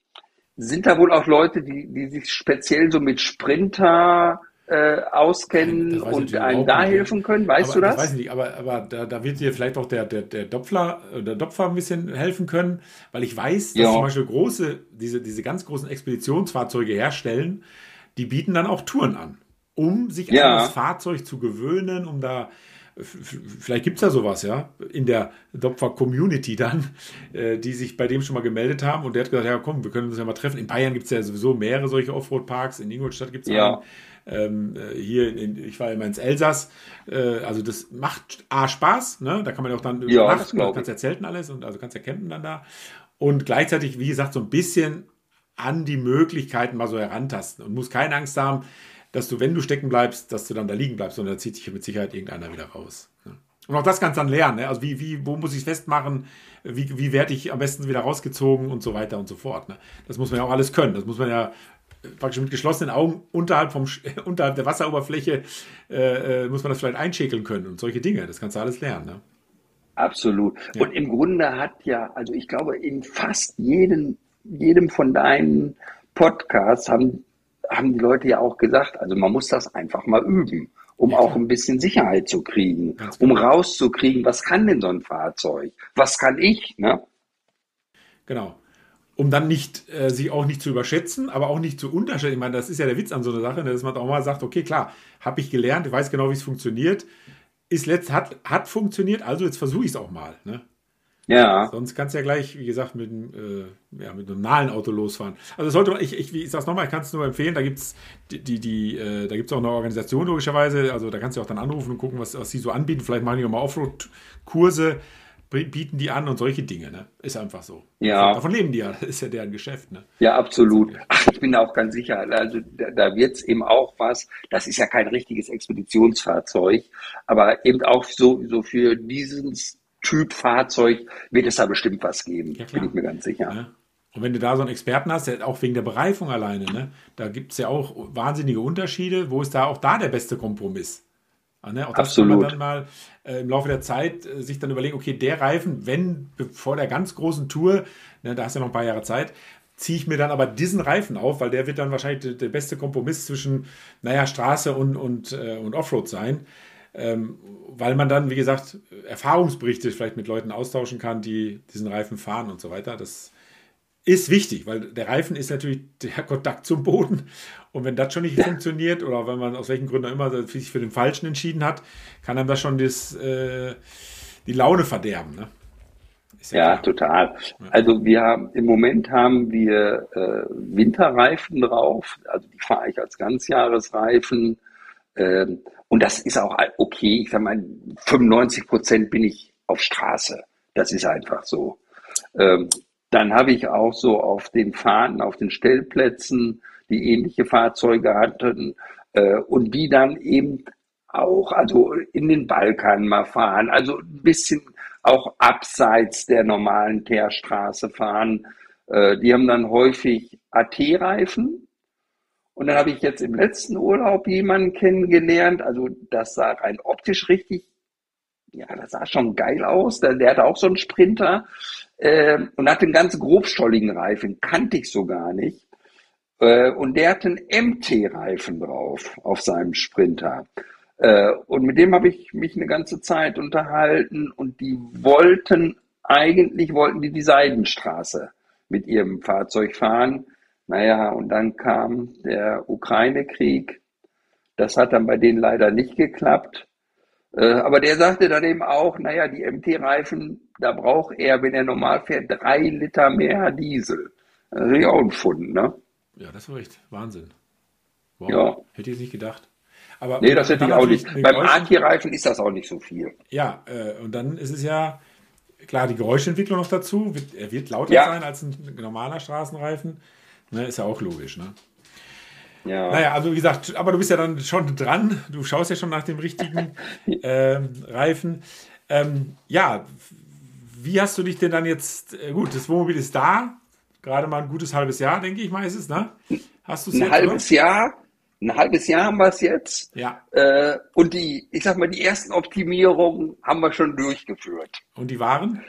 sind da wohl auch Leute, die, die sich speziell so mit Sprinter äh, auskennen und einem da helfen können? Weißt aber, du das? das weiß ich nicht, aber, aber da, da wird dir vielleicht auch der, der, der Dopfler, äh, der Dopfer ein bisschen helfen können, weil ich weiß, dass ja. zum Beispiel große, diese, diese ganz großen Expeditionsfahrzeuge herstellen, die bieten dann auch Touren an, um sich ja. an das Fahrzeug zu gewöhnen, um da vielleicht gibt es ja sowas, ja, in der Dopfer-Community dann, äh, die sich bei dem schon mal gemeldet haben und der hat gesagt, ja komm, wir können uns ja mal treffen. In Bayern gibt es ja sowieso mehrere solche Offroad-Parks, in Ingolstadt gibt es ja. einen. Ähm, äh, hier, in, ich war immer ins Elsass. Äh, also das macht A Spaß, ne? Da kann man ja auch dann ja, übernachten, du kannst ja zelten alles und also kannst ja campen dann da. Und gleichzeitig, wie gesagt, so ein bisschen an die Möglichkeiten mal so herantasten und muss keine Angst haben, dass du, wenn du stecken bleibst, dass du dann da liegen bleibst, sondern da zieht sich mit Sicherheit irgendeiner wieder raus. Ne? Und auch das kannst du dann lernen. Ne? Also wie, wie, wo muss ich es festmachen? Wie, wie werde ich am besten wieder rausgezogen und so weiter und so fort. Ne? Das muss man ja auch alles können. Das muss man ja praktisch mit geschlossenen Augen unterhalb, vom, [laughs] unterhalb der Wasseroberfläche äh, äh, muss man das vielleicht einschäkeln können und solche Dinge. Das kannst du alles lernen. Ne? Absolut. Ja. Und im Grunde hat ja, also ich glaube, in fast jedem, jedem von deinen Podcasts haben, haben die Leute ja auch gesagt, also man muss das einfach mal üben, um ja, auch ein bisschen Sicherheit zu kriegen, um genau. rauszukriegen, was kann denn so ein Fahrzeug? Was kann ich? Ne? Genau um dann nicht äh, sich auch nicht zu überschätzen, aber auch nicht zu unterschätzen. Ich meine, das ist ja der Witz an so einer Sache, ne, dass man auch mal sagt, okay, klar, habe ich gelernt, ich weiß genau, wie es funktioniert, ist letzt, hat, hat funktioniert, also jetzt versuche ich es auch mal. Ne? Ja. Sonst kannst du ja gleich, wie gesagt, mit, äh, ja, mit einem normalen Auto losfahren. Also sollte man, ich, ich, ich sag's nochmal, ich kann es nur empfehlen, da gibt es die, die, die äh, da gibt's auch eine Organisation logischerweise, also da kannst du auch dann anrufen und gucken, was, was sie so anbieten. Vielleicht machen die auch mal Offroad-Kurse bieten die an und solche Dinge. Ne? Ist einfach so. Ja. Davon leben die ja. [laughs] Das ist ja deren Geschäft. Ne? Ja, absolut. Ach, ich bin da auch ganz sicher. Also da, da wird es eben auch was. Das ist ja kein richtiges Expeditionsfahrzeug, aber eben auch so, so für diesen Typ Fahrzeug wird es da bestimmt was geben. Ja, bin ich mir ganz sicher. Ja. Und wenn du da so einen Experten hast, der, auch wegen der Bereifung alleine, ne, da gibt es ja auch wahnsinnige Unterschiede. Wo ist da auch da der beste Kompromiss? Ne? Auch das Absolut. kann man dann mal äh, im Laufe der Zeit äh, sich dann überlegen, okay, der Reifen, wenn vor der ganz großen Tour, ne, da hast du ja noch ein paar Jahre Zeit, ziehe ich mir dann aber diesen Reifen auf, weil der wird dann wahrscheinlich der, der beste Kompromiss zwischen, naja, Straße und, und, äh, und Offroad sein. Ähm, weil man dann, wie gesagt, Erfahrungsberichte vielleicht mit Leuten austauschen kann, die diesen Reifen fahren und so weiter. Das ist wichtig, weil der Reifen ist natürlich der Kontakt zum Boden. Und wenn das schon nicht ja. funktioniert oder wenn man aus welchen Gründen auch immer sich für den Falschen entschieden hat, kann einem das schon das, äh, die Laune verderben. Ne? Ja, ja total. Also wir haben im Moment haben wir äh, Winterreifen drauf, also die fahre ich als Ganzjahresreifen. Ähm, und das ist auch okay. Ich sage mal, 95 Prozent bin ich auf Straße. Das ist einfach so. Ähm, dann habe ich auch so auf den Fahrten, auf den Stellplätzen, die ähnliche Fahrzeuge hatten äh, und die dann eben auch, also in den Balkan mal fahren, also ein bisschen auch abseits der normalen Teerstraße fahren. Äh, die haben dann häufig AT-Reifen. Und dann habe ich jetzt im letzten Urlaub jemanden kennengelernt, also das sah rein optisch richtig ja, das sah schon geil aus. Der, der hatte auch so einen Sprinter äh, und hatte einen ganz grobstolligen Reifen, kannte ich so gar nicht. Äh, und der hatte einen MT-Reifen drauf auf seinem Sprinter. Äh, und mit dem habe ich mich eine ganze Zeit unterhalten und die wollten, eigentlich wollten die die Seidenstraße mit ihrem Fahrzeug fahren. Naja, und dann kam der Ukraine-Krieg Das hat dann bei denen leider nicht geklappt. Äh, aber der sagte dann eben auch, naja, die MT-Reifen, da braucht er, wenn er normal fährt, drei Liter mehr Diesel. Das ist ja auch ein Fund, ne? Ja, das war echt Wahnsinn. Wow. Ja. Hätte ich nicht gedacht. Aber nee, das hätte ich auch nicht. Beim AT-Reifen ist das auch nicht so viel. Ja, äh, und dann ist es ja, klar, die Geräuschentwicklung noch dazu. Er wird lauter ja. sein als ein normaler Straßenreifen. Ne, ist ja auch logisch, ne? Ja. Naja, also wie gesagt, aber du bist ja dann schon dran. Du schaust ja schon nach dem richtigen [laughs] ähm, Reifen. Ähm, ja, wie hast du dich denn dann jetzt, äh, gut, das Wohnmobil ist da, gerade mal ein gutes halbes Jahr, denke ich mal, ist es, ne? Hast du es Ein jetzt, halbes oder? Jahr, ein halbes Jahr haben wir es jetzt. Ja. Äh, und die, ich sag mal, die ersten Optimierungen haben wir schon durchgeführt. Und die waren?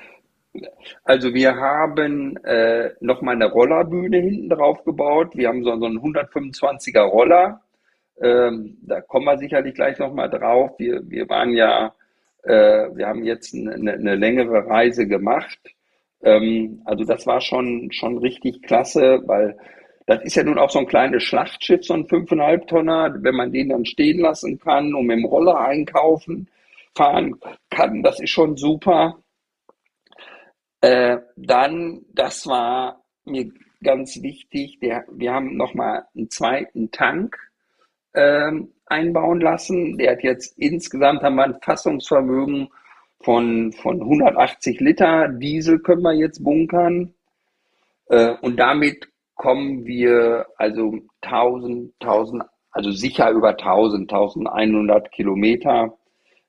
Also wir haben äh, nochmal eine Rollerbühne hinten drauf gebaut. Wir haben so, so einen 125er Roller. Ähm, da kommen wir sicherlich gleich nochmal drauf. Wir, wir waren ja, äh, wir haben jetzt eine, eine längere Reise gemacht. Ähm, also das war schon, schon richtig klasse, weil das ist ja nun auch so ein kleines Schlachtschiff, so ein 5,5 Tonner. Wenn man den dann stehen lassen kann und mit dem Roller einkaufen, fahren kann, das ist schon super. Äh, dann, das war mir ganz wichtig, der, wir haben nochmal einen zweiten Tank ähm, einbauen lassen. Der hat jetzt insgesamt haben wir ein Fassungsvermögen von, von 180 Liter Diesel können wir jetzt bunkern. Äh, und damit kommen wir also 1000, 1000, also sicher über 1000, 1100 Kilometer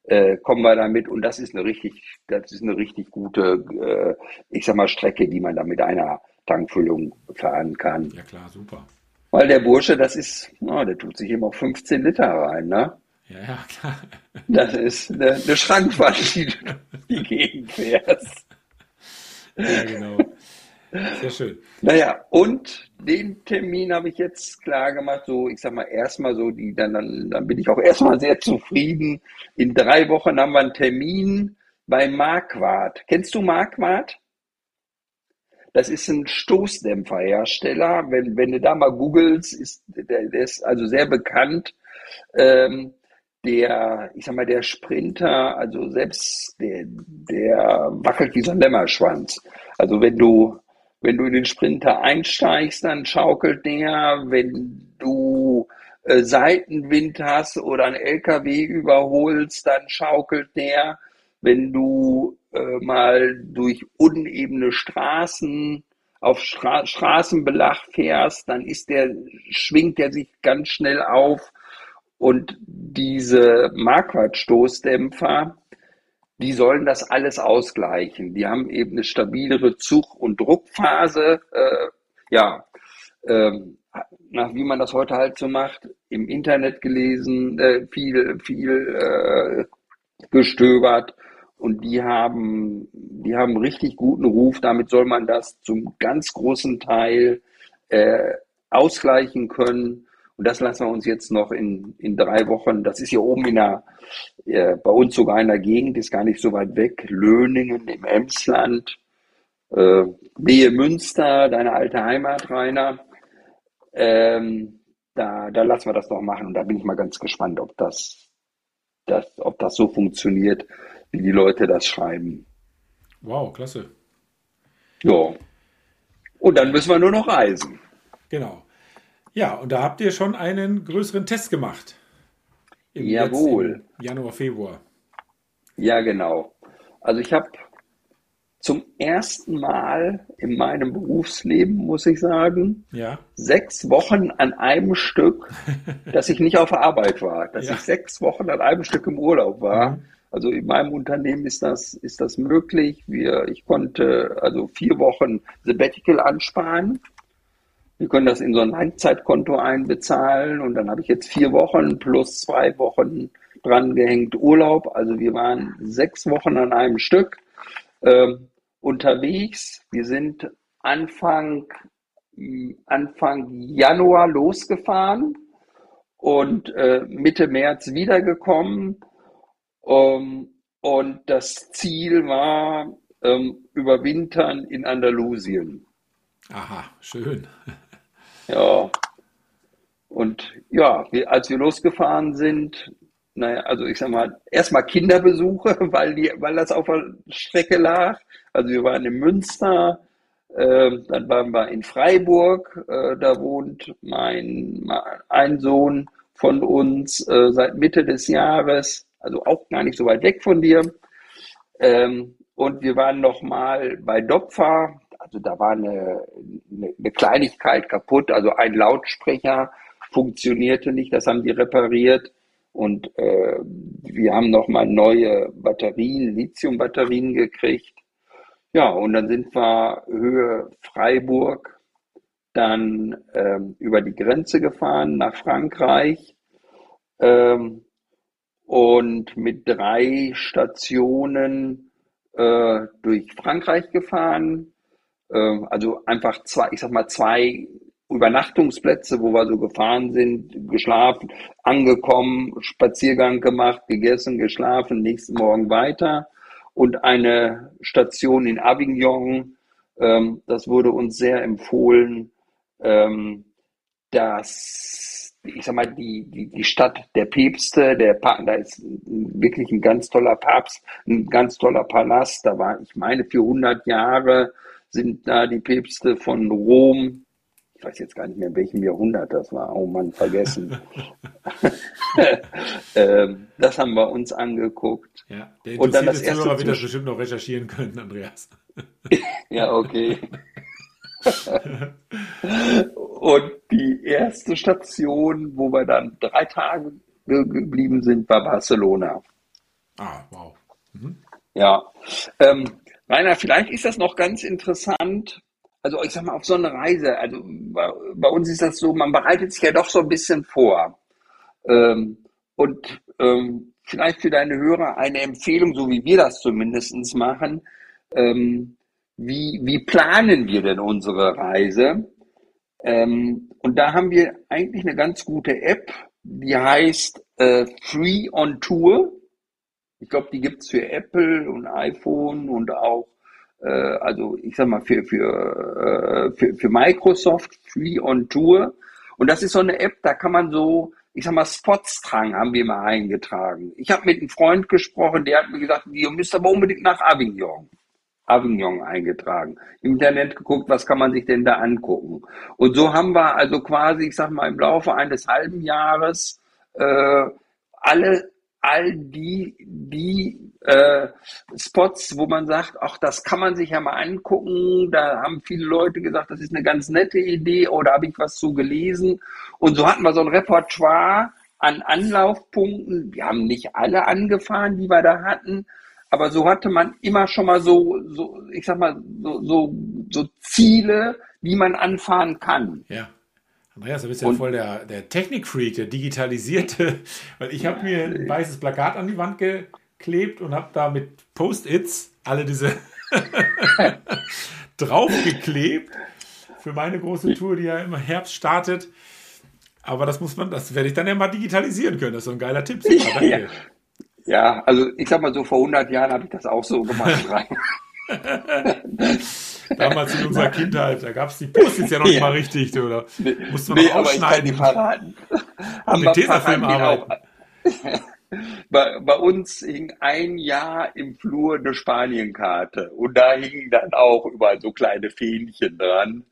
äh, kommen wir damit und das ist eine richtig, das ist eine richtig gute, äh, ich sag mal, Strecke, die man da mit einer Tankfüllung fahren kann. Ja klar, super. Weil der Bursche, das ist, oh, der tut sich immer 15 Liter rein, ne? Ja, ja, klar. Das ist eine, eine Schrankwand, die du die Gegend fährst. Ja, genau. Sehr schön. Naja, und den Termin habe ich jetzt klar gemacht, so, ich sag mal, erstmal so, die, dann, dann, dann bin ich auch erstmal sehr zufrieden. In drei Wochen haben wir einen Termin bei Marquardt. Kennst du Marquardt? Das ist ein Stoßdämpferhersteller. Wenn, wenn du da mal googelst, ist, der, der ist also sehr bekannt. Ähm, der, ich sag mal, der Sprinter, also selbst der, der wackelt wie so ein Lämmerschwanz. Also wenn du wenn du in den Sprinter einsteigst, dann schaukelt der. Wenn du äh, Seitenwind hast oder ein LKW überholst, dann schaukelt der. Wenn du äh, mal durch unebene Straßen auf Stra Straßenbelag fährst, dann ist der, schwingt der sich ganz schnell auf. Und diese Marquardt-Stoßdämpfer, die sollen das alles ausgleichen. Die haben eben eine stabilere Zug- und Druckphase. Äh, ja, ähm, nach wie man das heute halt so macht, im Internet gelesen, äh, viel, viel äh, gestöbert und die haben, die haben richtig guten Ruf. Damit soll man das zum ganz großen Teil äh, ausgleichen können. Und das lassen wir uns jetzt noch in, in drei Wochen, das ist hier oben in der, äh, bei uns sogar in der Gegend, ist gar nicht so weit weg, Löningen im Emsland, äh, Nähe Münster, deine alte Heimat, Rainer. Ähm, da, da lassen wir das noch machen und da bin ich mal ganz gespannt, ob das, das, ob das so funktioniert, wie die Leute das schreiben. Wow, klasse. Ja. Und dann müssen wir nur noch reisen. Genau. Ja, und da habt ihr schon einen größeren Test gemacht. Im Jawohl. Januar, Februar. Ja, genau. Also ich habe zum ersten Mal in meinem Berufsleben, muss ich sagen, ja. sechs Wochen an einem Stück, [laughs] dass ich nicht auf Arbeit war, dass ja. ich sechs Wochen an einem Stück im Urlaub war. Mhm. Also in meinem Unternehmen ist das, ist das möglich. Wir, ich konnte also vier Wochen Sabbatical ansparen wir können das in so ein Langzeitkonto einbezahlen und dann habe ich jetzt vier Wochen plus zwei Wochen dran gehängt Urlaub. Also wir waren sechs Wochen an einem Stück äh, unterwegs. Wir sind Anfang, Anfang Januar losgefahren und äh, Mitte März wiedergekommen. Um, und das Ziel war ähm, überwintern in Andalusien. Aha, schön. Ja. Und ja, wir, als wir losgefahren sind, naja, also ich sag mal, erstmal Kinderbesuche, [laughs] weil, die, weil das auf der Strecke lag. Also wir waren in Münster, äh, dann waren wir in Freiburg, äh, da wohnt mein ein Sohn von uns äh, seit Mitte des Jahres, also auch gar nicht so weit weg von dir. Ähm, und wir waren noch mal bei Dopfer, also da war eine, eine, Kleinigkeit kaputt, also ein Lautsprecher funktionierte nicht, das haben die repariert. Und äh, wir haben nochmal neue Batterien, Lithium-Batterien gekriegt. Ja, und dann sind wir Höhe Freiburg dann ähm, über die Grenze gefahren nach Frankreich ähm, und mit drei Stationen äh, durch Frankreich gefahren. Äh, also einfach zwei, ich sag mal zwei Übernachtungsplätze, wo wir so gefahren sind, geschlafen, angekommen, Spaziergang gemacht, gegessen, geschlafen, nächsten Morgen weiter. Und eine Station in Avignon, ähm, das wurde uns sehr empfohlen, ähm, dass, ich sag mal, die, die, die Stadt der Päpste, der pa da ist wirklich ein ganz toller Papst, ein ganz toller Palast, da war, ich meine, für 100 Jahre sind da die Päpste von Rom ich weiß jetzt gar nicht mehr, in welchem Jahrhundert das war, oh Mann, vergessen. [laughs] [laughs] ähm, das haben wir uns angeguckt. Ja, der und dann das erste Zuhörer wird das bestimmt noch recherchieren können, Andreas. [laughs] ja, okay. und die erste Station, wo wir dann drei Tage geblieben sind, war Barcelona. Ah, wow. Mhm. Ja. Ähm, Rainer, vielleicht ist das noch ganz interessant, also ich sag mal, auf so eine Reise, also bei, bei, uns ist das so, man bereitet sich ja doch so ein bisschen vor. Ähm, und ähm, vielleicht für deine Hörer eine Empfehlung, so wie wir das zumindest machen. Ähm, wie, wie planen wir denn unsere Reise? Ähm, und da haben wir eigentlich eine ganz gute App, die heißt äh, Free on Tour. Ich glaube, die gibt's für Apple und iPhone und auch äh, also ich sag mal für, für, äh, für, für Microsoft Free on Tour. Und das ist so eine App, da kann man so, ich sag mal, Spots tragen, haben wir mal eingetragen. Ich habe mit einem Freund gesprochen, der hat mir gesagt, ihr müsst aber unbedingt nach Avignon. Avignon eingetragen. Im Internet geguckt, was kann man sich denn da angucken. Und so haben wir also quasi, ich sag mal, im Laufe eines halben Jahres äh, alle all die, die äh, Spots, wo man sagt, ach, das kann man sich ja mal angucken. Da haben viele Leute gesagt, das ist eine ganz nette Idee oder habe ich was zu gelesen. Und so hatten wir so ein Repertoire an Anlaufpunkten. Wir haben nicht alle angefahren, die wir da hatten, aber so hatte man immer schon mal so, so ich sag mal, so, so, so Ziele, die man anfahren kann. Ja. Andreas, du bist ja und, voll der, der Technikfreak, der digitalisierte, [laughs] weil ich habe mir ein weißes Plakat an die Wand geklebt und habe da mit Post-its alle diese [laughs] draufgeklebt für meine große Tour, die ja immer Herbst startet. Aber das muss man, das werde ich dann ja mal digitalisieren können. Das ist so ein geiler Tipp. [laughs] Super, ja. ja, also ich sag mal so, vor 100 Jahren habe ich das auch so gemacht. Damals in unserer [laughs] Kindheit, da gab es die Post-its ja noch nicht mal richtig, oder? Nee, man nee, noch ausschneiden. die verraten. Haben mit Tesafilm arbeiten. [laughs] Bei, bei, uns hing ein Jahr im Flur eine Spanienkarte und da hingen dann auch überall so kleine Fähnchen dran.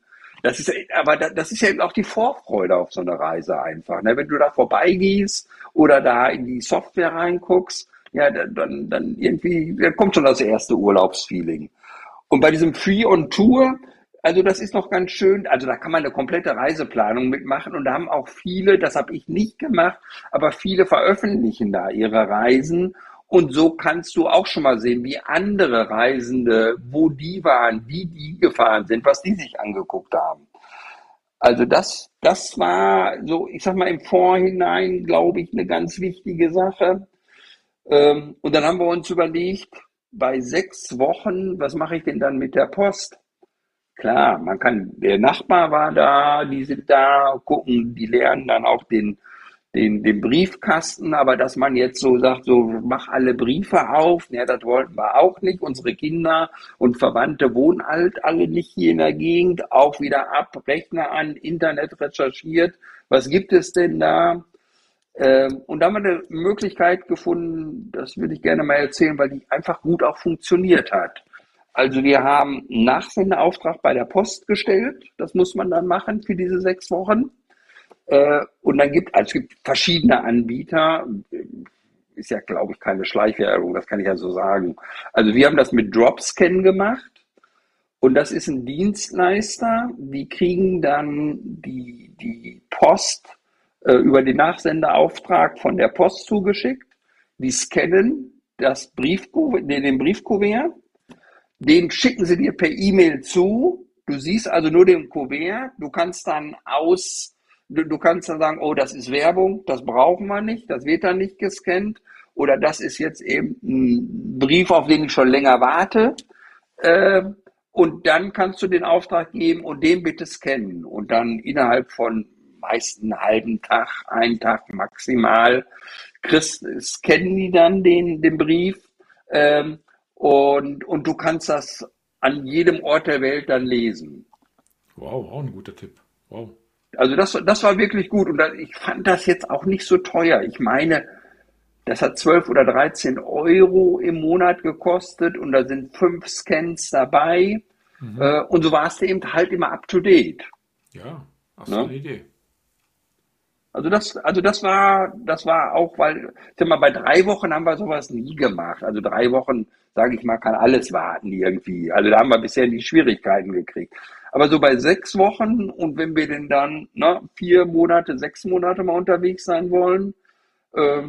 Das ist, aber das ist ja eben auch die Vorfreude auf so eine Reise einfach. Ne? Wenn du da vorbeigehst oder da in die Software reinguckst, ja, dann, dann irgendwie, da kommt schon das erste Urlaubsfeeling. Und bei diesem Free on Tour, also das ist noch ganz schön, also da kann man eine komplette Reiseplanung mitmachen und da haben auch viele, das habe ich nicht gemacht, aber viele veröffentlichen da ihre Reisen und so kannst du auch schon mal sehen, wie andere Reisende, wo die waren, wie die gefahren sind, was die sich angeguckt haben. Also das, das war so, ich sag mal im Vorhinein, glaube ich, eine ganz wichtige Sache. Ähm, und dann haben wir uns überlegt, bei sechs Wochen, was mache ich denn dann mit der Post? Klar, man kann, der Nachbar war da, die sind da, gucken, die lernen dann auch den, den, den Briefkasten, aber dass man jetzt so sagt, so mach alle Briefe auf, ja, das wollten wir auch nicht. Unsere Kinder und Verwandte wohnen halt alle nicht hier in der Gegend. Auch wieder ab, Rechner an, Internet recherchiert. Was gibt es denn da? Ähm, und da haben wir eine Möglichkeit gefunden, das würde ich gerne mal erzählen, weil die einfach gut auch funktioniert hat. Also wir haben einen Nachsendeauftrag bei der Post gestellt. Das muss man dann machen für diese sechs Wochen. Äh, und dann gibt also es gibt verschiedene Anbieter. Ist ja, glaube ich, keine Schleichwerbung, das kann ich ja so sagen. Also wir haben das mit Dropscan gemacht. Und das ist ein Dienstleister, die kriegen dann die, die Post über den Nachsendeauftrag von der Post zugeschickt. Die scannen das Briefkuvert, den Briefkuvert, den schicken sie dir per E-Mail zu. Du siehst also nur den Kuvert. Du kannst dann aus Du, du kannst dann sagen, oh, das ist Werbung, das brauchen wir nicht, das wird dann nicht gescannt. Oder das ist jetzt eben ein Brief, auf den ich schon länger warte. Äh, und dann kannst du den Auftrag geben und den bitte scannen. Und dann innerhalb von meist einen halben Tag, einen Tag maximal, kriegst, scannen die dann den, den Brief. Ähm, und, und du kannst das an jedem Ort der Welt dann lesen. Wow, auch ein guter Tipp. Wow. Also das, das war wirklich gut und ich fand das jetzt auch nicht so teuer. Ich meine, das hat 12 oder 13 Euro im Monat gekostet und da sind fünf Scans dabei. Mhm. Äh, und so war es eben halt immer up to date. Ja, hast du ne? eine Idee. Also das, also das war, das war auch, weil, ich sag mal, bei drei Wochen haben wir sowas nie gemacht. Also drei Wochen, sage ich mal, kann alles warten irgendwie. Also da haben wir bisher die Schwierigkeiten gekriegt. Aber so bei sechs Wochen und wenn wir denn dann ne, vier Monate, sechs Monate mal unterwegs sein wollen, äh,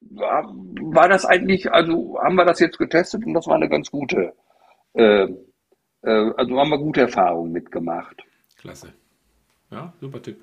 war, war, das eigentlich, also haben wir das jetzt getestet und das war eine ganz gute, äh, äh, also haben wir gute Erfahrungen mitgemacht. Klasse. Ja, super Tipp.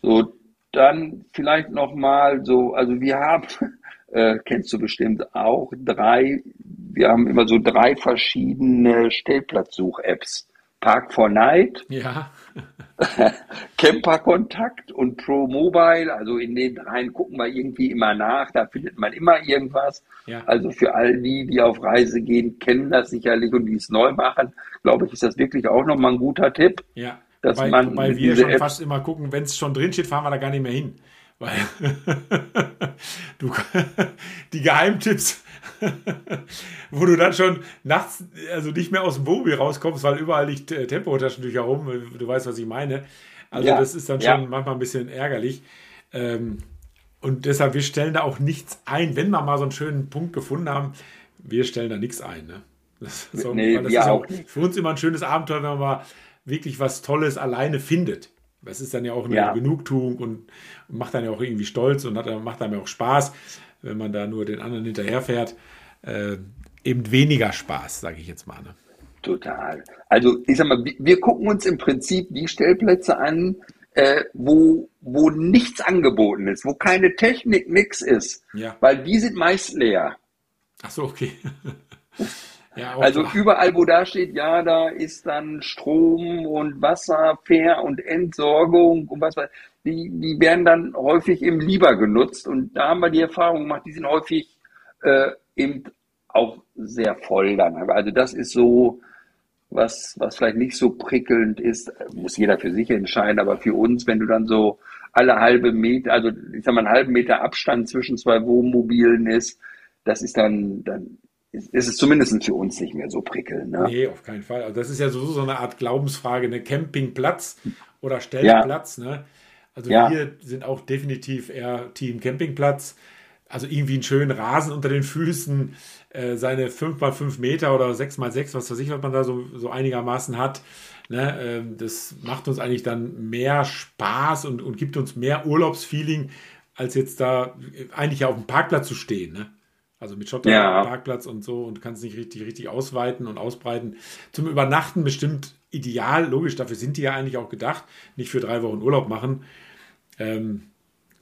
So, dann vielleicht nochmal so, also wir haben, [laughs] äh, kennst du bestimmt auch, drei, wir haben immer so drei verschiedene Stellplatzsuch-Apps. Park for Night, ja. [laughs] [laughs] Camper Kontakt und Pro Mobile. Also in den dreien gucken wir irgendwie immer nach. Da findet man immer irgendwas. Ja. Also für all die, die auf Reise gehen, kennen das sicherlich und die es neu machen, glaube ich, ist das wirklich auch nochmal ein guter Tipp. Ja. Dass weil, man weil wir schon App fast immer gucken, wenn es schon drin steht, fahren wir da gar nicht mehr hin. Weil [laughs] du, [laughs] die Geheimtipps [laughs] wo du dann schon nachts also nicht mehr aus dem Wohnmobil rauskommst, weil überall liegt äh, Tempotaschentücher rum. Du weißt, was ich meine. Also ja, das ist dann schon ja. manchmal ein bisschen ärgerlich. Ähm, und deshalb, wir stellen da auch nichts ein. Wenn wir mal so einen schönen Punkt gefunden haben, wir stellen da nichts ein. Ne? Das, ist auch, nee, das ist auch für uns immer ein schönes Abenteuer, wenn man mal wirklich was Tolles alleine findet. Das ist dann ja auch eine ja. Genugtuung und macht dann ja auch irgendwie stolz und hat, macht dann ja auch Spaß wenn man da nur den anderen hinterherfährt, äh, eben weniger Spaß, sage ich jetzt mal. Ne? Total. Also ich sag mal, wir gucken uns im Prinzip die Stellplätze an, äh, wo, wo nichts angeboten ist, wo keine Technik, nichts ist. Ja. Weil die sind meist leer. Ach so, okay. [laughs] ja, also klar. überall, wo da steht, ja, da ist dann Strom und Wasser, Fair und Entsorgung und was weiß die, die werden dann häufig eben lieber genutzt. Und da haben wir die Erfahrung gemacht, die sind häufig äh, eben auch sehr voll dann. Also das ist so, was, was vielleicht nicht so prickelnd ist, muss jeder für sich entscheiden, aber für uns, wenn du dann so alle halbe Meter, also ich sag mal, einen halben Meter Abstand zwischen zwei Wohnmobilen ist, das ist dann, dann ist es zumindest für uns nicht mehr so prickelnd. Ne? Nee, auf keinen Fall. Also das ist ja so, so eine Art Glaubensfrage, eine Campingplatz oder Stellplatz, ja. ne? Also ja. wir sind auch definitiv eher Team Campingplatz. Also irgendwie einen schönen Rasen unter den Füßen, äh, seine 5x5 Meter oder 6x6, was weiß ich, was man da so, so einigermaßen hat. Ne? Ähm, das macht uns eigentlich dann mehr Spaß und, und gibt uns mehr Urlaubsfeeling, als jetzt da eigentlich auf dem Parkplatz zu stehen. Ne? Also mit Schotter ja. Parkplatz und so und kannst nicht richtig, richtig ausweiten und ausbreiten. Zum Übernachten bestimmt ideal, logisch, dafür sind die ja eigentlich auch gedacht, nicht für drei Wochen Urlaub machen. Ähm,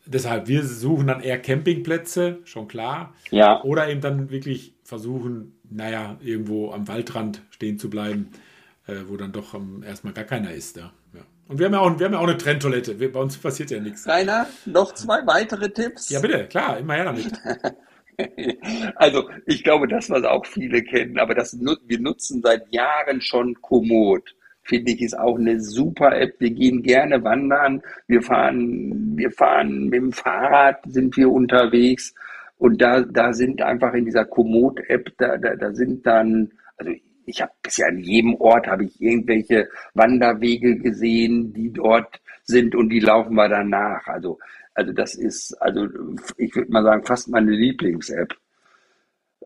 deshalb, wir suchen dann eher Campingplätze, schon klar. Ja. Oder eben dann wirklich versuchen, naja, irgendwo am Waldrand stehen zu bleiben, äh, wo dann doch ähm, erstmal gar keiner ist. Ja. ja. Und wir haben ja auch, wir haben ja auch eine Trenntoilette. Bei uns passiert ja nichts. Rainer, noch zwei weitere Tipps? Ja, bitte, klar, immer her damit. [laughs] [laughs] Also, ich glaube, das, was auch viele kennen, aber das, wir nutzen seit Jahren schon Komoot. Finde ich, ist auch eine super App. Wir gehen gerne wandern. Wir fahren, wir fahren mit dem Fahrrad, sind wir unterwegs. Und da, da sind einfach in dieser Komoot-App, da, da, da sind dann, also ich habe bisher an jedem Ort habe ich irgendwelche Wanderwege gesehen, die dort sind und die laufen wir dann nach. Also also das ist, also ich würde mal sagen, fast meine Lieblings-App.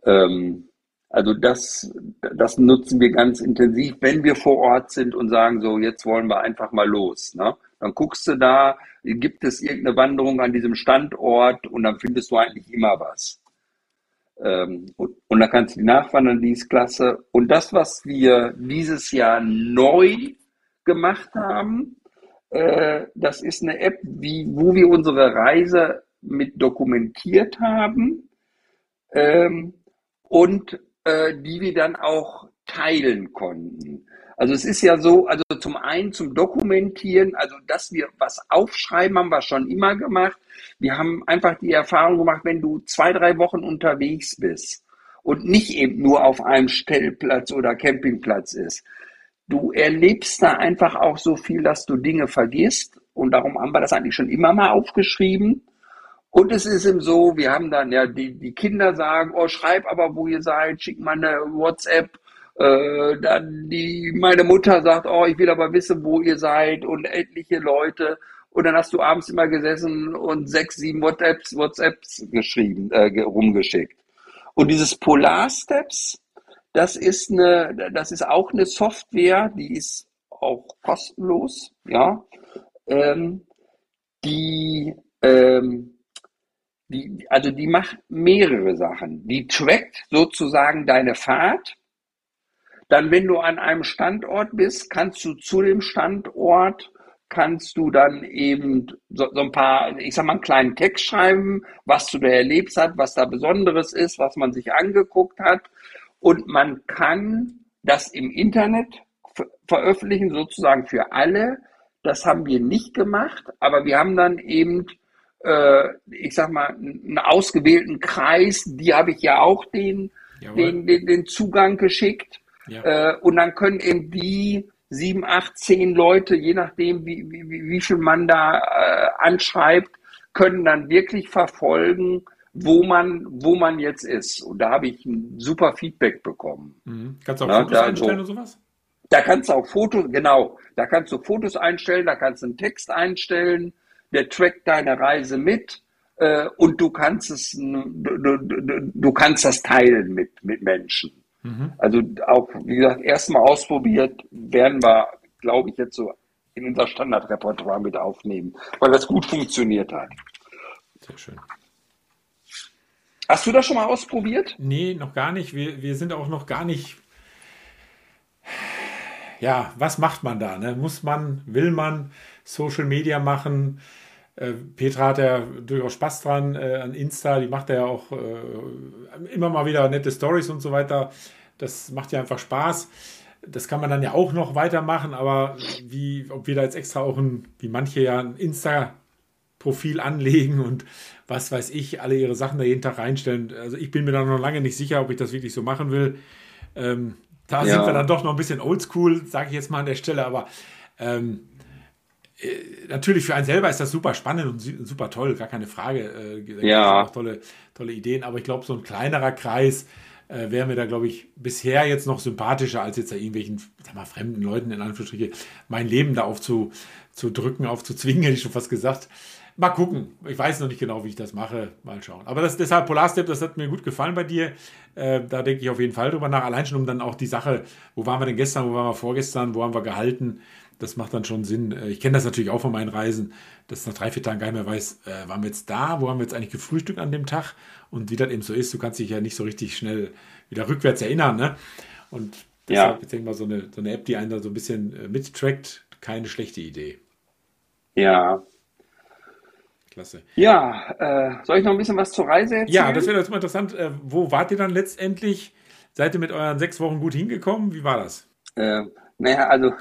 Ähm, also das, das nutzen wir ganz intensiv, wenn wir vor Ort sind und sagen so, jetzt wollen wir einfach mal los. Ne? Dann guckst du da, gibt es irgendeine Wanderung an diesem Standort und dann findest du eigentlich immer was. Ähm, und, und dann kannst du die nachwandern, die ist klasse. Und das, was wir dieses Jahr neu gemacht haben, äh, das ist eine App, wie, wo wir unsere Reise mit dokumentiert haben ähm, und äh, die wir dann auch teilen konnten. Also es ist ja so, also zum einen zum Dokumentieren, also dass wir was aufschreiben, haben wir schon immer gemacht. Wir haben einfach die Erfahrung gemacht, wenn du zwei, drei Wochen unterwegs bist und nicht eben nur auf einem Stellplatz oder Campingplatz ist, du erlebst da einfach auch so viel, dass du Dinge vergisst. Und darum haben wir das eigentlich schon immer mal aufgeschrieben. Und es ist eben so, wir haben dann ja, die, die Kinder sagen, oh, schreib aber, wo ihr seid, schick mal eine WhatsApp. Äh, dann die, meine Mutter sagt, oh, ich will aber wissen, wo ihr seid und etliche Leute. Und dann hast du abends immer gesessen und sechs, sieben WhatsApps, WhatsApps geschrieben, äh, rumgeschickt. Und dieses Polar Steps, das ist eine, das ist auch eine Software, die ist auch kostenlos, ja. Ähm, die, ähm, die, also die macht mehrere Sachen. Die trackt sozusagen deine Fahrt. Dann, wenn du an einem Standort bist, kannst du zu dem Standort kannst du dann eben so, so, ein paar, ich sag mal, einen kleinen Text schreiben, was du da erlebt hast, was da Besonderes ist, was man sich angeguckt hat. Und man kann das im Internet veröffentlichen, sozusagen für alle. Das haben wir nicht gemacht, aber wir haben dann eben, äh, ich sag mal, einen ausgewählten Kreis, die habe ich ja auch den, den, den, den, Zugang geschickt. Ja. Äh, und dann können eben die sieben, acht, zehn Leute, je nachdem, wie, wie, wie viel man da äh, anschreibt, können dann wirklich verfolgen, wo man, wo man jetzt ist. Und da habe ich ein super Feedback bekommen. Mhm. Kannst du auch Na, Fotos einstellen und sowas? Da kannst du auch Fotos, genau, da kannst du Fotos einstellen, da kannst du einen Text einstellen, der trackt deine Reise mit äh, und du kannst es, du, du, du, kannst das teilen mit, mit Menschen. Mhm. Also auch, wie gesagt, erstmal ausprobiert, werden wir, glaube ich, jetzt so in unser Standardrepertoire mit aufnehmen, weil das gut funktioniert hat. Sehr schön. Hast du das schon mal ausprobiert? Nee, noch gar nicht. Wir, wir sind auch noch gar nicht. Ja, was macht man da? Ne? Muss man, will man Social Media machen? Äh, Petra hat ja durchaus Spaß dran äh, an Insta, die macht ja auch äh, immer mal wieder nette Stories und so weiter. Das macht ja einfach Spaß. Das kann man dann ja auch noch weitermachen, aber wie, ob wir da jetzt extra auch ein, wie manche ja ein Insta-Profil anlegen und was weiß ich, alle ihre Sachen da jeden Tag reinstellen. Also ich bin mir da noch lange nicht sicher, ob ich das wirklich so machen will. Ähm, da ja. sind wir dann doch noch ein bisschen oldschool, sage ich jetzt mal an der Stelle, aber ähm, äh, natürlich für einen selber ist das super spannend und super toll, gar keine Frage. Äh, ja. Tolle, tolle Ideen, aber ich glaube, so ein kleinerer Kreis äh, wäre mir da, glaube ich, bisher jetzt noch sympathischer, als jetzt da irgendwelchen, sag mal, fremden Leuten in Anführungsstrichen mein Leben da aufzudrücken, aufzuzwingen, hätte ich schon fast gesagt. Mal gucken. Ich weiß noch nicht genau, wie ich das mache. Mal schauen. Aber das, deshalb Polarstep, das hat mir gut gefallen bei dir. Äh, da denke ich auf jeden Fall drüber nach. Allein schon um dann auch die Sache, wo waren wir denn gestern, wo waren wir vorgestern, wo haben wir gehalten. Das macht dann schon Sinn. Äh, ich kenne das natürlich auch von meinen Reisen, dass nach drei, vier Tagen gar nicht mehr weiß, äh, waren wir jetzt da, wo haben wir jetzt eigentlich gefrühstückt an dem Tag? Und wie das eben so ist, du kannst dich ja nicht so richtig schnell wieder rückwärts erinnern. Ne? Und deshalb, ja. ich denke mal, so eine, so eine App, die einen da so ein bisschen äh, mittrackt, keine schlechte Idee. Ja, Klasse. Ja, äh, soll ich noch ein bisschen was zur Reise erzählen? Ja, das wäre jetzt mal interessant. Äh, wo wart ihr dann letztendlich? Seid ihr mit euren sechs Wochen gut hingekommen? Wie war das? Äh, Naja, also,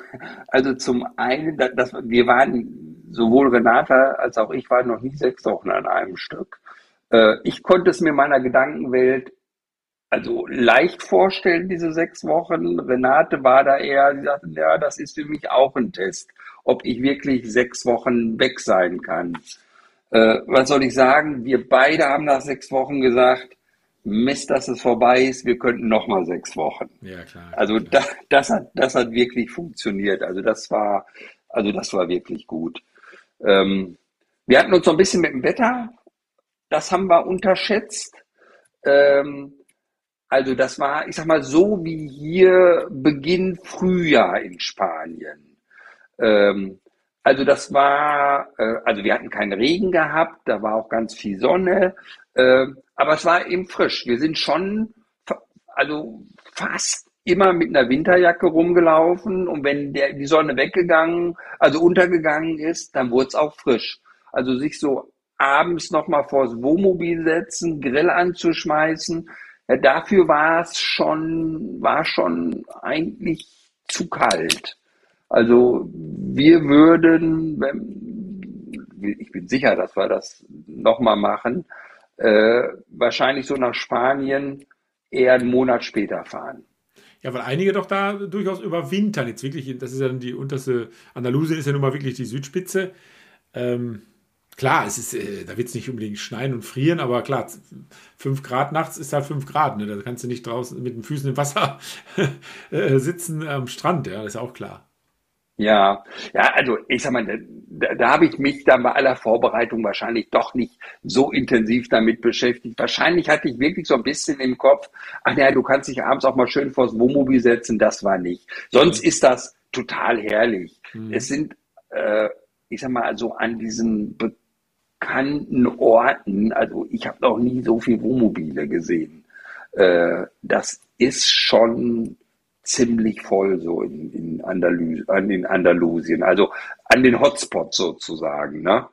also zum einen, das, wir waren, sowohl Renata als auch ich waren noch nie sechs Wochen an einem Stück. Äh, ich konnte es mir meiner Gedankenwelt also leicht vorstellen, diese sechs Wochen. Renate war da eher, sie sagte, ja, das ist für mich auch ein Test, ob ich wirklich sechs Wochen weg sein kann. Äh, was soll ich sagen? Wir beide haben nach sechs Wochen gesagt, Mist, dass es vorbei ist, wir könnten noch mal sechs Wochen. Ja, klar. Also klar. Das, das, hat, das hat wirklich funktioniert. Also das war, also das war wirklich gut. Ähm, wir hatten uns so ein bisschen mit dem Wetter, das haben wir unterschätzt. Ähm, also das war, ich sag mal, so wie hier Beginn Frühjahr in Spanien. Ähm, also das war, äh, also wir hatten keinen Regen gehabt, da war auch ganz viel Sonne. Äh, aber es war eben frisch. Wir sind schon, also fast immer mit einer Winterjacke rumgelaufen und wenn der, die Sonne weggegangen, also untergegangen ist, dann wurde es auch frisch. Also sich so abends nochmal vors Wohnmobil setzen, Grill anzuschmeißen, ja, dafür war es schon, war schon eigentlich zu kalt. Also wir würden, wenn, ich bin sicher, dass wir das nochmal machen, äh, wahrscheinlich so nach Spanien eher einen Monat später fahren. Ja, weil einige doch da durchaus überwintern. Jetzt wirklich, das ist ja dann die unterste, Andalusien ist ja nun mal wirklich die Südspitze. Ähm, klar, es ist, äh, da wird es nicht unbedingt schneien und frieren, aber klar, 5 Grad nachts ist halt 5 Grad. Ne? Da kannst du nicht draußen mit den Füßen im Wasser [laughs] äh, sitzen am Strand, ja, das ist auch klar. Ja, ja, also ich sag mal, da, da habe ich mich dann bei aller Vorbereitung wahrscheinlich doch nicht so intensiv damit beschäftigt. Wahrscheinlich hatte ich wirklich so ein bisschen im Kopf, ach ja, du kannst dich abends auch mal schön vors Wohnmobil setzen, das war nicht. Sonst mhm. ist das total herrlich. Mhm. Es sind, äh, ich sag mal, so an diesen bekannten Orten, also ich habe noch nie so viel Wohnmobile gesehen. Äh, das ist schon ziemlich voll so in, in, Andalus, an in Andalusien, also an den Hotspots sozusagen. Ne?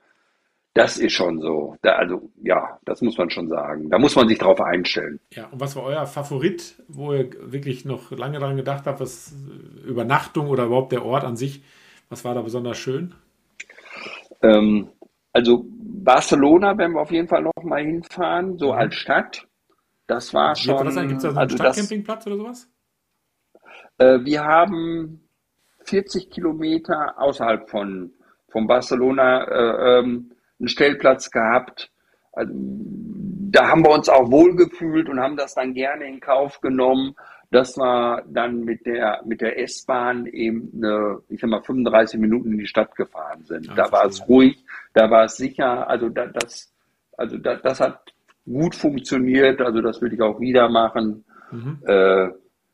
Das ist schon so. Da, also ja, das muss man schon sagen. Da muss man sich drauf einstellen. Ja, und was war euer Favorit, wo ihr wirklich noch lange daran gedacht habt, was Übernachtung oder überhaupt der Ort an sich, was war da besonders schön? Ähm, also Barcelona werden wir auf jeden Fall noch mal hinfahren, so mhm. als Stadt. Das war schon. Gibt es da so einen also Stadtcampingplatz oder sowas? Äh, wir haben 40 Kilometer außerhalb von, von Barcelona äh, ähm, einen Stellplatz gehabt. Also, da haben wir uns auch wohlgefühlt und haben das dann gerne in Kauf genommen, dass wir dann mit der, mit der S-Bahn eben eine, ich sag mal, 35 Minuten in die Stadt gefahren sind. Ja, da war es ruhig, da war es sicher, also da, das, also da, das hat gut funktioniert, also das würde ich auch wieder machen. Mhm. Äh,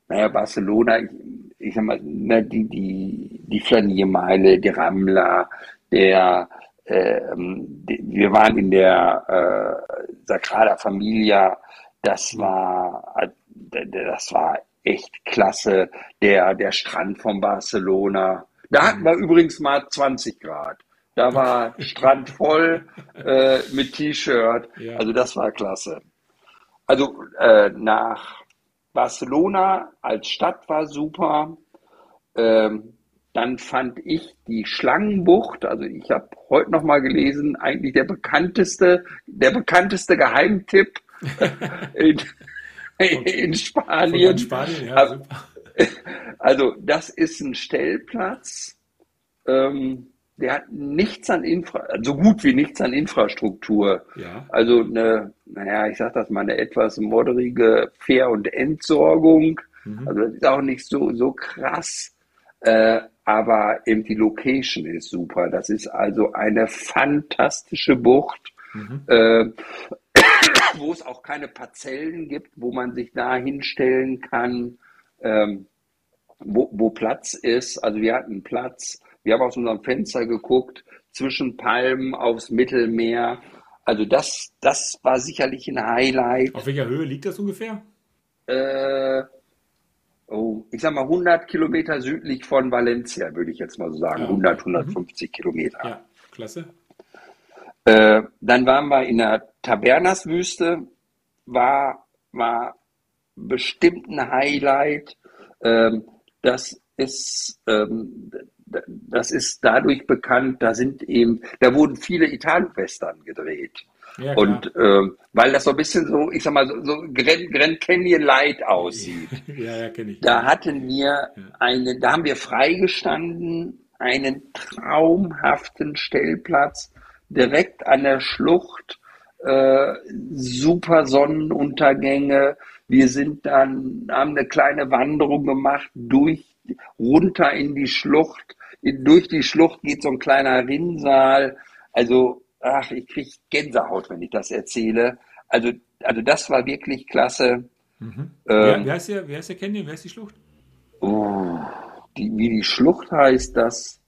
naja, Barcelona, ich, ich sag mal, ne, die, die, die Flaniermeile, die Ramla, der, äh, die, wir waren in der äh, Sagrada Familia, das war, das war echt klasse, der, der Strand von Barcelona. Da hatten wir übrigens mal 20 Grad. Da war [laughs] Strand voll äh, mit T-Shirt. Ja. Also das war klasse. Also äh, nach Barcelona als Stadt war super. Ähm, dann fand ich die Schlangenbucht, also ich habe heute noch mal gelesen, eigentlich der bekannteste, der bekannteste Geheimtipp [laughs] in, in Spanien. Spanien ja, [laughs] also das ist ein Stellplatz. Ähm, der hat nichts an Infra, so gut wie nichts an Infrastruktur. Ja. Also eine, naja, ich sag das mal, eine etwas modderige Fähr- und Entsorgung. Mhm. Also das ist auch nicht so, so krass. Äh, aber eben die Location ist super. Das ist also eine fantastische Bucht, mhm. äh, [coughs] wo es auch keine Parzellen gibt, wo man sich da hinstellen kann, ähm, wo, wo Platz ist. Also wir hatten Platz wir haben aus unserem Fenster geguckt, zwischen Palmen aufs Mittelmeer. Also das, das war sicherlich ein Highlight. Auf welcher Höhe liegt das ungefähr? Äh, oh, ich sag mal 100 Kilometer südlich von Valencia, würde ich jetzt mal so sagen. Ja. 100, 150 mhm. Kilometer. Ja, klasse. Äh, dann waren wir in der Tabernas-Wüste, war, war bestimmt ein Highlight. Ähm, das ist, ähm, das ist dadurch bekannt, da sind eben, da wurden viele Italien-Western gedreht. Ja, und ähm, weil das so ein bisschen so, ich sag mal, so, so Grand, Grand Canyon Light aussieht. [laughs] ja, ja, kenne ich. Da hatten wir eine, da haben wir freigestanden, einen traumhaften Stellplatz direkt an der Schlucht, äh, super Sonnenuntergänge. Wir sind dann, haben eine kleine Wanderung gemacht durch, runter in die Schlucht. Durch die Schlucht geht so ein kleiner Rinnsal. Also ach, ich kriege Gänsehaut, wenn ich das erzähle. Also, also das war wirklich klasse. Mhm. Ähm, wie, heißt der, wie heißt der Canyon? Wer ist die Schlucht? Oh, die, wie die Schlucht heißt, das,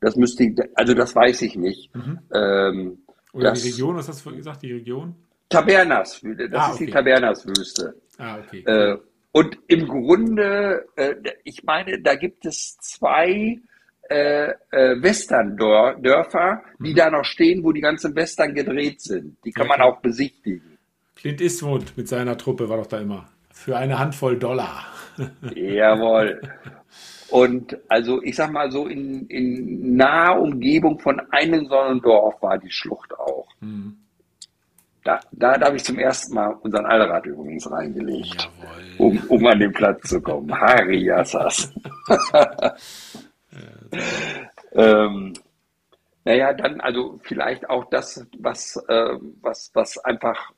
das müsste ich, also das weiß ich nicht. Mhm. Ähm, Oder das, die Region, was hast du gesagt, die Region? Tabernas, das ah, ist okay. die Tabernaswüste. Ah, okay. Äh, und im Grunde, äh, ich meine, da gibt es zwei äh, äh, Western-Dörfer, die mhm. da noch stehen, wo die ganzen Western gedreht sind. Die kann ja, man auch besichtigen. Clint Eastwood mit seiner Truppe war doch da immer. Für eine Handvoll Dollar. [laughs] Jawohl. Und also ich sag mal so, in, in naher Umgebung von einem Sonnendorf war die Schlucht auch. Mhm. Da, da, da habe ich zum ersten Mal unseren Allrad übrigens reingelegt, um, um an den Platz zu kommen. Hariasas. [laughs] ähm, naja, dann also vielleicht auch das, was, äh, was, was einfach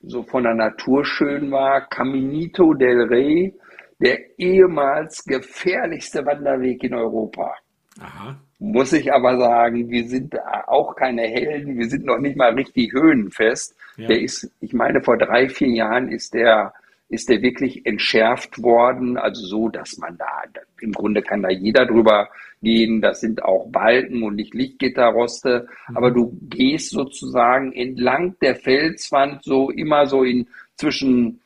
so von der Natur schön war, Caminito del Rey, der ehemals gefährlichste Wanderweg in Europa. Aha. Muss ich aber sagen, wir sind auch keine Helden, wir sind noch nicht mal richtig höhenfest. Ja. Der ist, ich meine, vor drei, vier Jahren ist der ist der wirklich entschärft worden, also so, dass man da, im Grunde kann da jeder drüber gehen, das sind auch Balken und nicht Lichtgitterroste, mhm. aber du gehst sozusagen entlang der Felswand so immer so in zwischen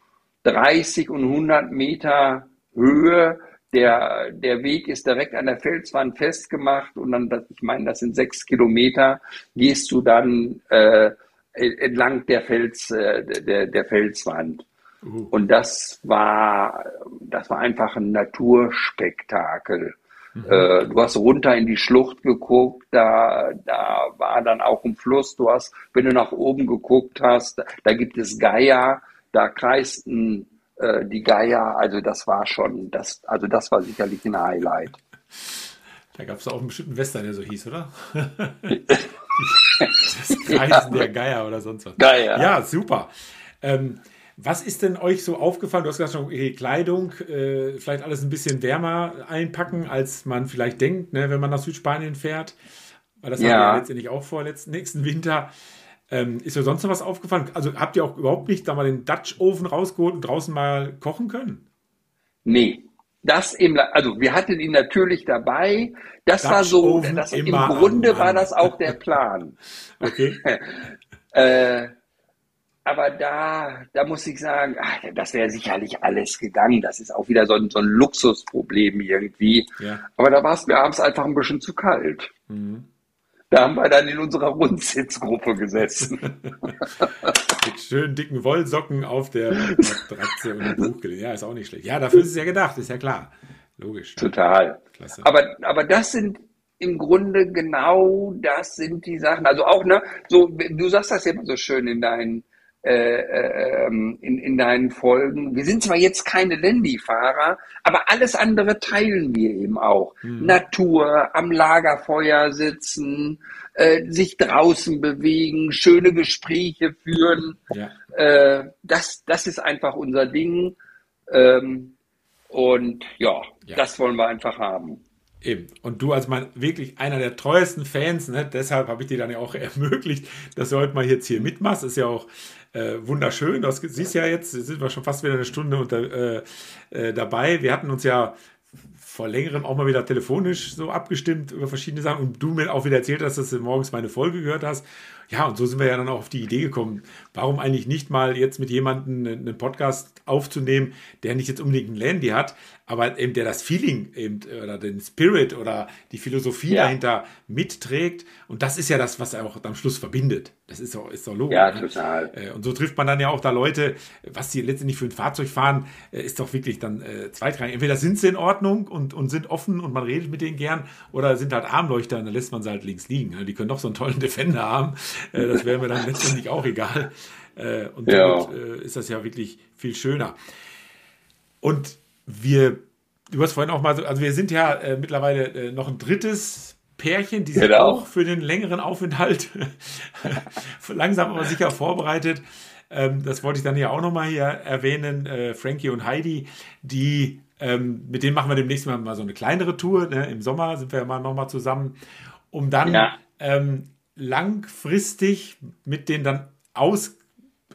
30 und 100 Meter Höhe. Der, der Weg ist direkt an der Felswand festgemacht und dann, ich meine, das sind sechs Kilometer, gehst du dann äh, entlang der Fels, äh, der, der Felswand. Uh. Und das war, das war einfach ein Naturspektakel. Mhm. Äh, du hast runter in die Schlucht geguckt, da, da war dann auch ein Fluss. Du hast, wenn du nach oben geguckt hast, da gibt es Geier, da kreisten äh, die Geier. Also das war schon, das, also das war sicherlich ein Highlight. Da gab es auch einen bestimmten Western, der so hieß, oder? [laughs] [laughs] das Kreisen ja. der Geier oder sonst was. Geier. Ja, super. Ähm, was ist denn euch so aufgefallen? Du hast gesagt, okay, Kleidung, äh, vielleicht alles ein bisschen wärmer einpacken, als man vielleicht denkt, ne, wenn man nach Südspanien fährt. Weil das ja. haben wir ja letztendlich auch vor letzten, nächsten Winter. Ähm, ist dir sonst noch was aufgefallen? Also habt ihr auch überhaupt nicht da mal den Dutch-Ofen rausgeholt und draußen mal kochen können? Nee, das im, also wir hatten ihn natürlich dabei. Das Dutch war so, das, im Grunde war das auch der Plan. [laughs] okay. [laughs] äh, aber da, da muss ich sagen, ach, das wäre sicherlich alles gegangen. Das ist auch wieder so ein, so ein Luxusproblem irgendwie. Ja. Aber da war es mir abends einfach ein bisschen zu kalt. Mhm. Da haben wir dann in unserer Rundsitzgruppe gesessen. [laughs] Mit schönen dicken Wollsocken auf der Matratze und dem Buch gelesen. Ja, ist auch nicht schlecht. Ja, dafür ist es ja gedacht, ist ja klar. Logisch. Total. Klasse. Aber, aber das sind im Grunde genau das sind die Sachen. Also auch, ne, so, du sagst das ja immer so schön in deinen äh, ähm, in, in deinen Folgen. Wir sind zwar jetzt keine Landy-Fahrer, aber alles andere teilen wir eben auch. Mhm. Natur, am Lagerfeuer sitzen, äh, sich draußen bewegen, schöne Gespräche führen. Ja. Äh, das, das ist einfach unser Ding. Ähm, und ja, ja, das wollen wir einfach haben. Eben. Und du als mein wirklich einer der treuesten Fans, ne, deshalb habe ich dir dann ja auch [laughs] ermöglicht, dass du heute mal jetzt hier mitmachst. Ist ja auch äh, wunderschön. Du siehst ja jetzt, sind wir schon fast wieder eine Stunde unter, äh, äh, dabei. Wir hatten uns ja vor längerem auch mal wieder telefonisch so abgestimmt über verschiedene Sachen und du mir auch wieder erzählt hast, dass du morgens meine Folge gehört hast. Ja, und so sind wir ja dann auch auf die Idee gekommen, warum eigentlich nicht mal jetzt mit jemandem einen Podcast aufzunehmen, der nicht jetzt unbedingt ein Landy hat, aber eben der das Feeling eben oder den Spirit oder die Philosophie ja. dahinter mitträgt. Und das ist ja das, was auch am Schluss verbindet. Das ist doch, ist doch logisch. Ja, ne? total. Äh, und so trifft man dann ja auch da Leute, was sie letztendlich für ein Fahrzeug fahren, äh, ist doch wirklich dann äh, zweitrangig. Entweder sind sie in Ordnung und, und sind offen und man redet mit denen gern oder sind halt Armleuchter und dann lässt man sie halt links liegen. Ne? Die können doch so einen tollen [laughs] Defender haben. Das wäre mir dann letztendlich auch egal. Und ja. somit ist das ja wirklich viel schöner. Und wir, du hast vorhin auch mal so, also wir sind ja äh, mittlerweile äh, noch ein drittes Pärchen, die sind genau. auch für den längeren Aufenthalt [laughs] langsam aber sicher vorbereitet. Ähm, das wollte ich dann ja auch nochmal hier erwähnen. Äh, Frankie und Heidi, die, ähm, mit denen machen wir demnächst mal, mal so eine kleinere Tour. Ne? Im Sommer sind wir ja mal nochmal zusammen, um dann ja. ähm, langfristig mit denen dann aus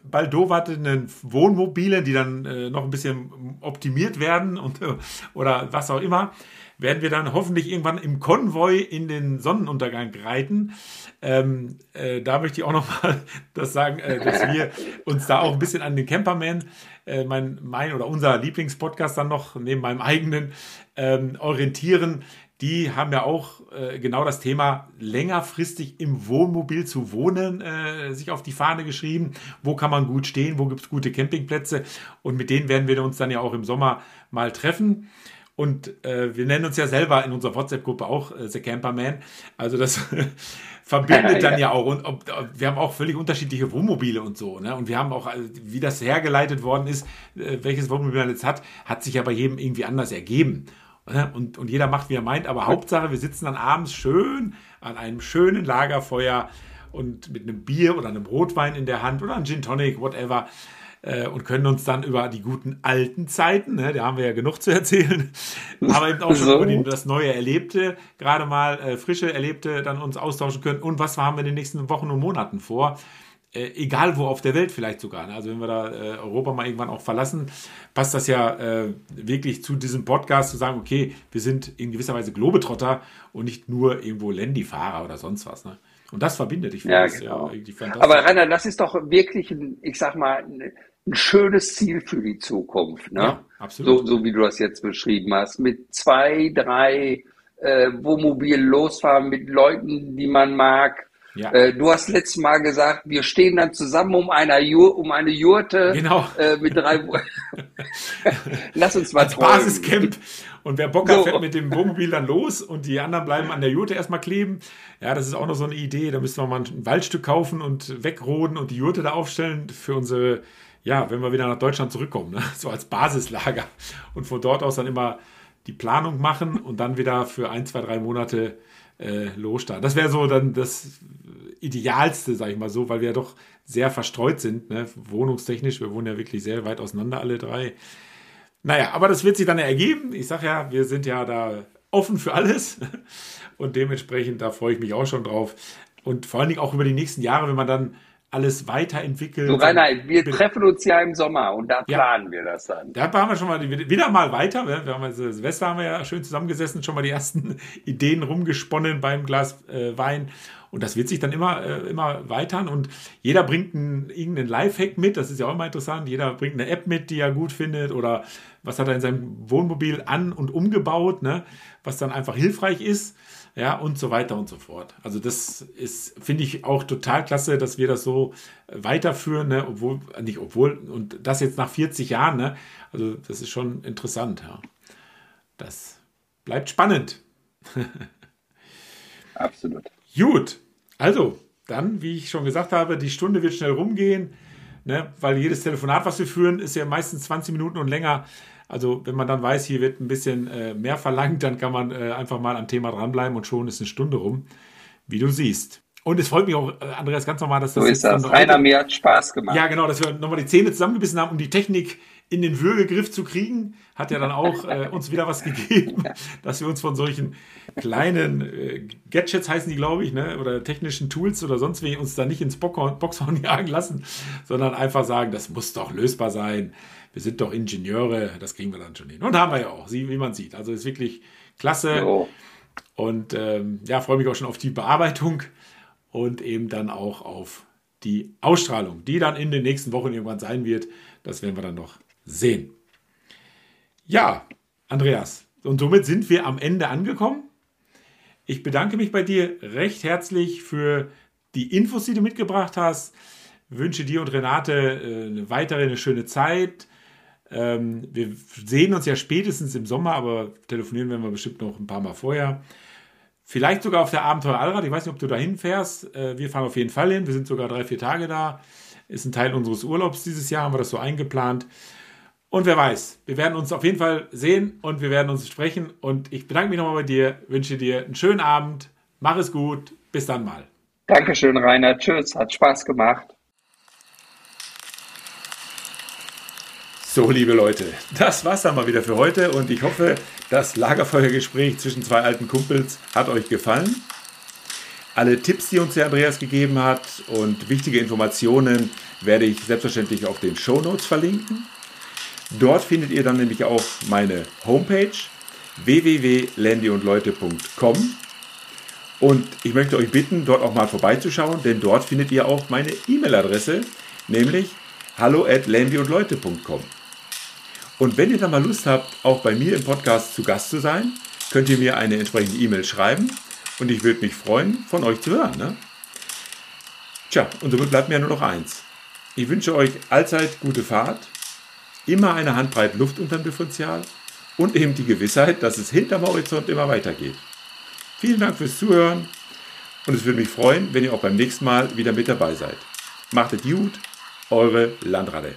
bald wartenden Wohnmobile, die dann äh, noch ein bisschen optimiert werden und, [laughs] oder was auch immer, werden wir dann hoffentlich irgendwann im Konvoi in den Sonnenuntergang reiten. Ähm, äh, da möchte ich auch noch mal [laughs] das sagen, äh, dass wir uns da auch ein bisschen an den Camperman, äh, mein, mein oder unser Lieblingspodcast dann noch neben meinem eigenen ähm, orientieren die haben ja auch äh, genau das Thema längerfristig im Wohnmobil zu wohnen äh, sich auf die Fahne geschrieben. Wo kann man gut stehen? Wo gibt es gute Campingplätze? Und mit denen werden wir uns dann ja auch im Sommer mal treffen. Und äh, wir nennen uns ja selber in unserer WhatsApp-Gruppe auch äh, The Camperman. Also das [laughs] verbindet [laughs] dann ja auch. Und ob, ob, wir haben auch völlig unterschiedliche Wohnmobile und so. Ne? Und wir haben auch, also, wie das hergeleitet worden ist, äh, welches Wohnmobil man jetzt hat, hat sich ja bei jedem irgendwie anders ergeben. Ne? Und, und jeder macht, wie er meint, aber Hauptsache, wir sitzen dann abends schön an einem schönen Lagerfeuer und mit einem Bier oder einem Rotwein in der Hand oder einem Gin Tonic, whatever, äh, und können uns dann über die guten alten Zeiten, ne, da haben wir ja genug zu erzählen, [laughs] aber eben auch schon so. über das neue Erlebte, gerade mal äh, frische Erlebte, dann uns austauschen können und was haben wir in den nächsten Wochen und Monaten vor äh, egal wo auf der Welt vielleicht sogar. Ne? Also wenn wir da äh, Europa mal irgendwann auch verlassen, passt das ja äh, wirklich zu diesem Podcast zu sagen, okay, wir sind in gewisser Weise Globetrotter und nicht nur irgendwo Landy-Fahrer oder sonst was. Ne? Und das verbindet. Ich ja, genau. ja Aber Rainer, das ist doch wirklich, ein, ich sag mal, ein, ein schönes Ziel für die Zukunft. Ne? Ja, absolut. So, so wie du das jetzt beschrieben hast. Mit zwei, drei äh, Wohnmobil losfahren, mit Leuten, die man mag, ja. Äh, du hast letztes Mal gesagt, wir stehen dann zusammen um, einer Jur um eine Jurte genau. äh, mit drei. [laughs] Lass uns mal Als Basiscamp. Und wer Bock hat, so. fährt mit dem Wohnmobil dann los und die anderen bleiben an der Jurte erstmal kleben. Ja, das ist auch noch so eine Idee. Da müssen wir mal ein Waldstück kaufen und wegroden und die Jurte da aufstellen für unsere, ja, wenn wir wieder nach Deutschland zurückkommen, ne? [laughs] so als Basislager. Und von dort aus dann immer die Planung machen und dann wieder für ein, zwei, drei Monate äh, losstarten. Das wäre so dann das Idealste, sage ich mal so, weil wir ja doch sehr verstreut sind, ne? wohnungstechnisch. Wir wohnen ja wirklich sehr weit auseinander, alle drei. Naja, aber das wird sich dann ergeben. Ich sage ja, wir sind ja da offen für alles [laughs] und dementsprechend, da freue ich mich auch schon drauf. Und vor allen Dingen auch über die nächsten Jahre, wenn man dann alles weiterentwickeln. So, Rainer, wir treffen uns ja im Sommer und da planen ja. wir das dann. Da waren wir schon mal wieder mal weiter. Wir haben also Silvester haben wir ja schön zusammengesessen, schon mal die ersten [laughs] Ideen rumgesponnen beim Glas äh, Wein. Und das wird sich dann immer, äh, immer weitern. Und jeder bringt einen, irgendeinen Lifehack mit. Das ist ja auch immer interessant. Jeder bringt eine App mit, die er gut findet. Oder was hat er in seinem Wohnmobil an- und umgebaut, ne? was dann einfach hilfreich ist ja, und so weiter und so fort. Also das ist, finde ich auch total klasse, dass wir das so weiterführen, ne? obwohl, nicht obwohl, und das jetzt nach 40 Jahren, ne? also das ist schon interessant, ja. Das bleibt spannend. [laughs] Absolut. Gut, also dann, wie ich schon gesagt habe, die Stunde wird schnell rumgehen, ne? weil jedes Telefonat, was wir führen, ist ja meistens 20 Minuten und länger. Also wenn man dann weiß, hier wird ein bisschen äh, mehr verlangt, dann kann man äh, einfach mal am Thema dranbleiben und schon ist eine Stunde rum, wie du siehst. Und es freut mich auch, äh, Andreas, ganz normal, dass das. So ist das. Rainer, mir hat Spaß gemacht. Ja, genau, dass wir nochmal die Zähne zusammengebissen haben, um die Technik in den Würgegriff zu kriegen. Hat ja dann auch äh, uns wieder was gegeben, dass wir uns von solchen kleinen äh, Gadgets heißen die, glaube ich, ne? oder technischen Tools oder sonst wie uns da nicht ins Boxhorn jagen lassen, sondern einfach sagen, das muss doch lösbar sein wir sind doch Ingenieure, das kriegen wir dann schon hin. Und haben wir ja auch, wie man sieht. Also ist wirklich klasse. Jo. Und ähm, ja, freue mich auch schon auf die Bearbeitung. und eben dann auch auf die Ausstrahlung, die dann in den nächsten Wochen irgendwann sein wird. Das werden wir dann noch sehen. Ja, Andreas, und somit sind wir am Ende angekommen. Ich bedanke mich bei dir recht herzlich für die Infos, die du mitgebracht hast. Wünsche dir und Renate äh, eine weitere eine schöne Zeit. Ähm, wir sehen uns ja spätestens im Sommer, aber telefonieren werden wir bestimmt noch ein paar Mal vorher. Vielleicht sogar auf der Abenteuer Allrad. Ich weiß nicht, ob du da hinfährst. Äh, wir fahren auf jeden Fall hin. Wir sind sogar drei, vier Tage da. Ist ein Teil unseres Urlaubs dieses Jahr, haben wir das so eingeplant. Und wer weiß, wir werden uns auf jeden Fall sehen und wir werden uns sprechen. Und ich bedanke mich nochmal bei dir, wünsche dir einen schönen Abend. Mach es gut. Bis dann mal. Dankeschön, Rainer. Tschüss. Hat Spaß gemacht. So, liebe Leute, das war's dann mal wieder für heute und ich hoffe, das Lagerfeuergespräch zwischen zwei alten Kumpels hat euch gefallen. Alle Tipps, die uns der Andreas gegeben hat und wichtige Informationen werde ich selbstverständlich auf den Show Notes verlinken. Dort findet ihr dann nämlich auch meine Homepage www.landyundleute.com und ich möchte euch bitten, dort auch mal vorbeizuschauen, denn dort findet ihr auch meine E-Mail-Adresse, nämlich hallo at landyundleute.com. Und wenn ihr dann mal Lust habt, auch bei mir im Podcast zu Gast zu sein, könnt ihr mir eine entsprechende E-Mail schreiben und ich würde mich freuen, von euch zu hören. Ne? Tja, und somit bleibt mir nur noch eins. Ich wünsche euch allzeit gute Fahrt, immer eine Handbreit Luft unterm Differential und eben die Gewissheit, dass es hinterm Horizont immer weitergeht. Vielen Dank fürs Zuhören und es würde mich freuen, wenn ihr auch beim nächsten Mal wieder mit dabei seid. Macht es gut, eure Landrade.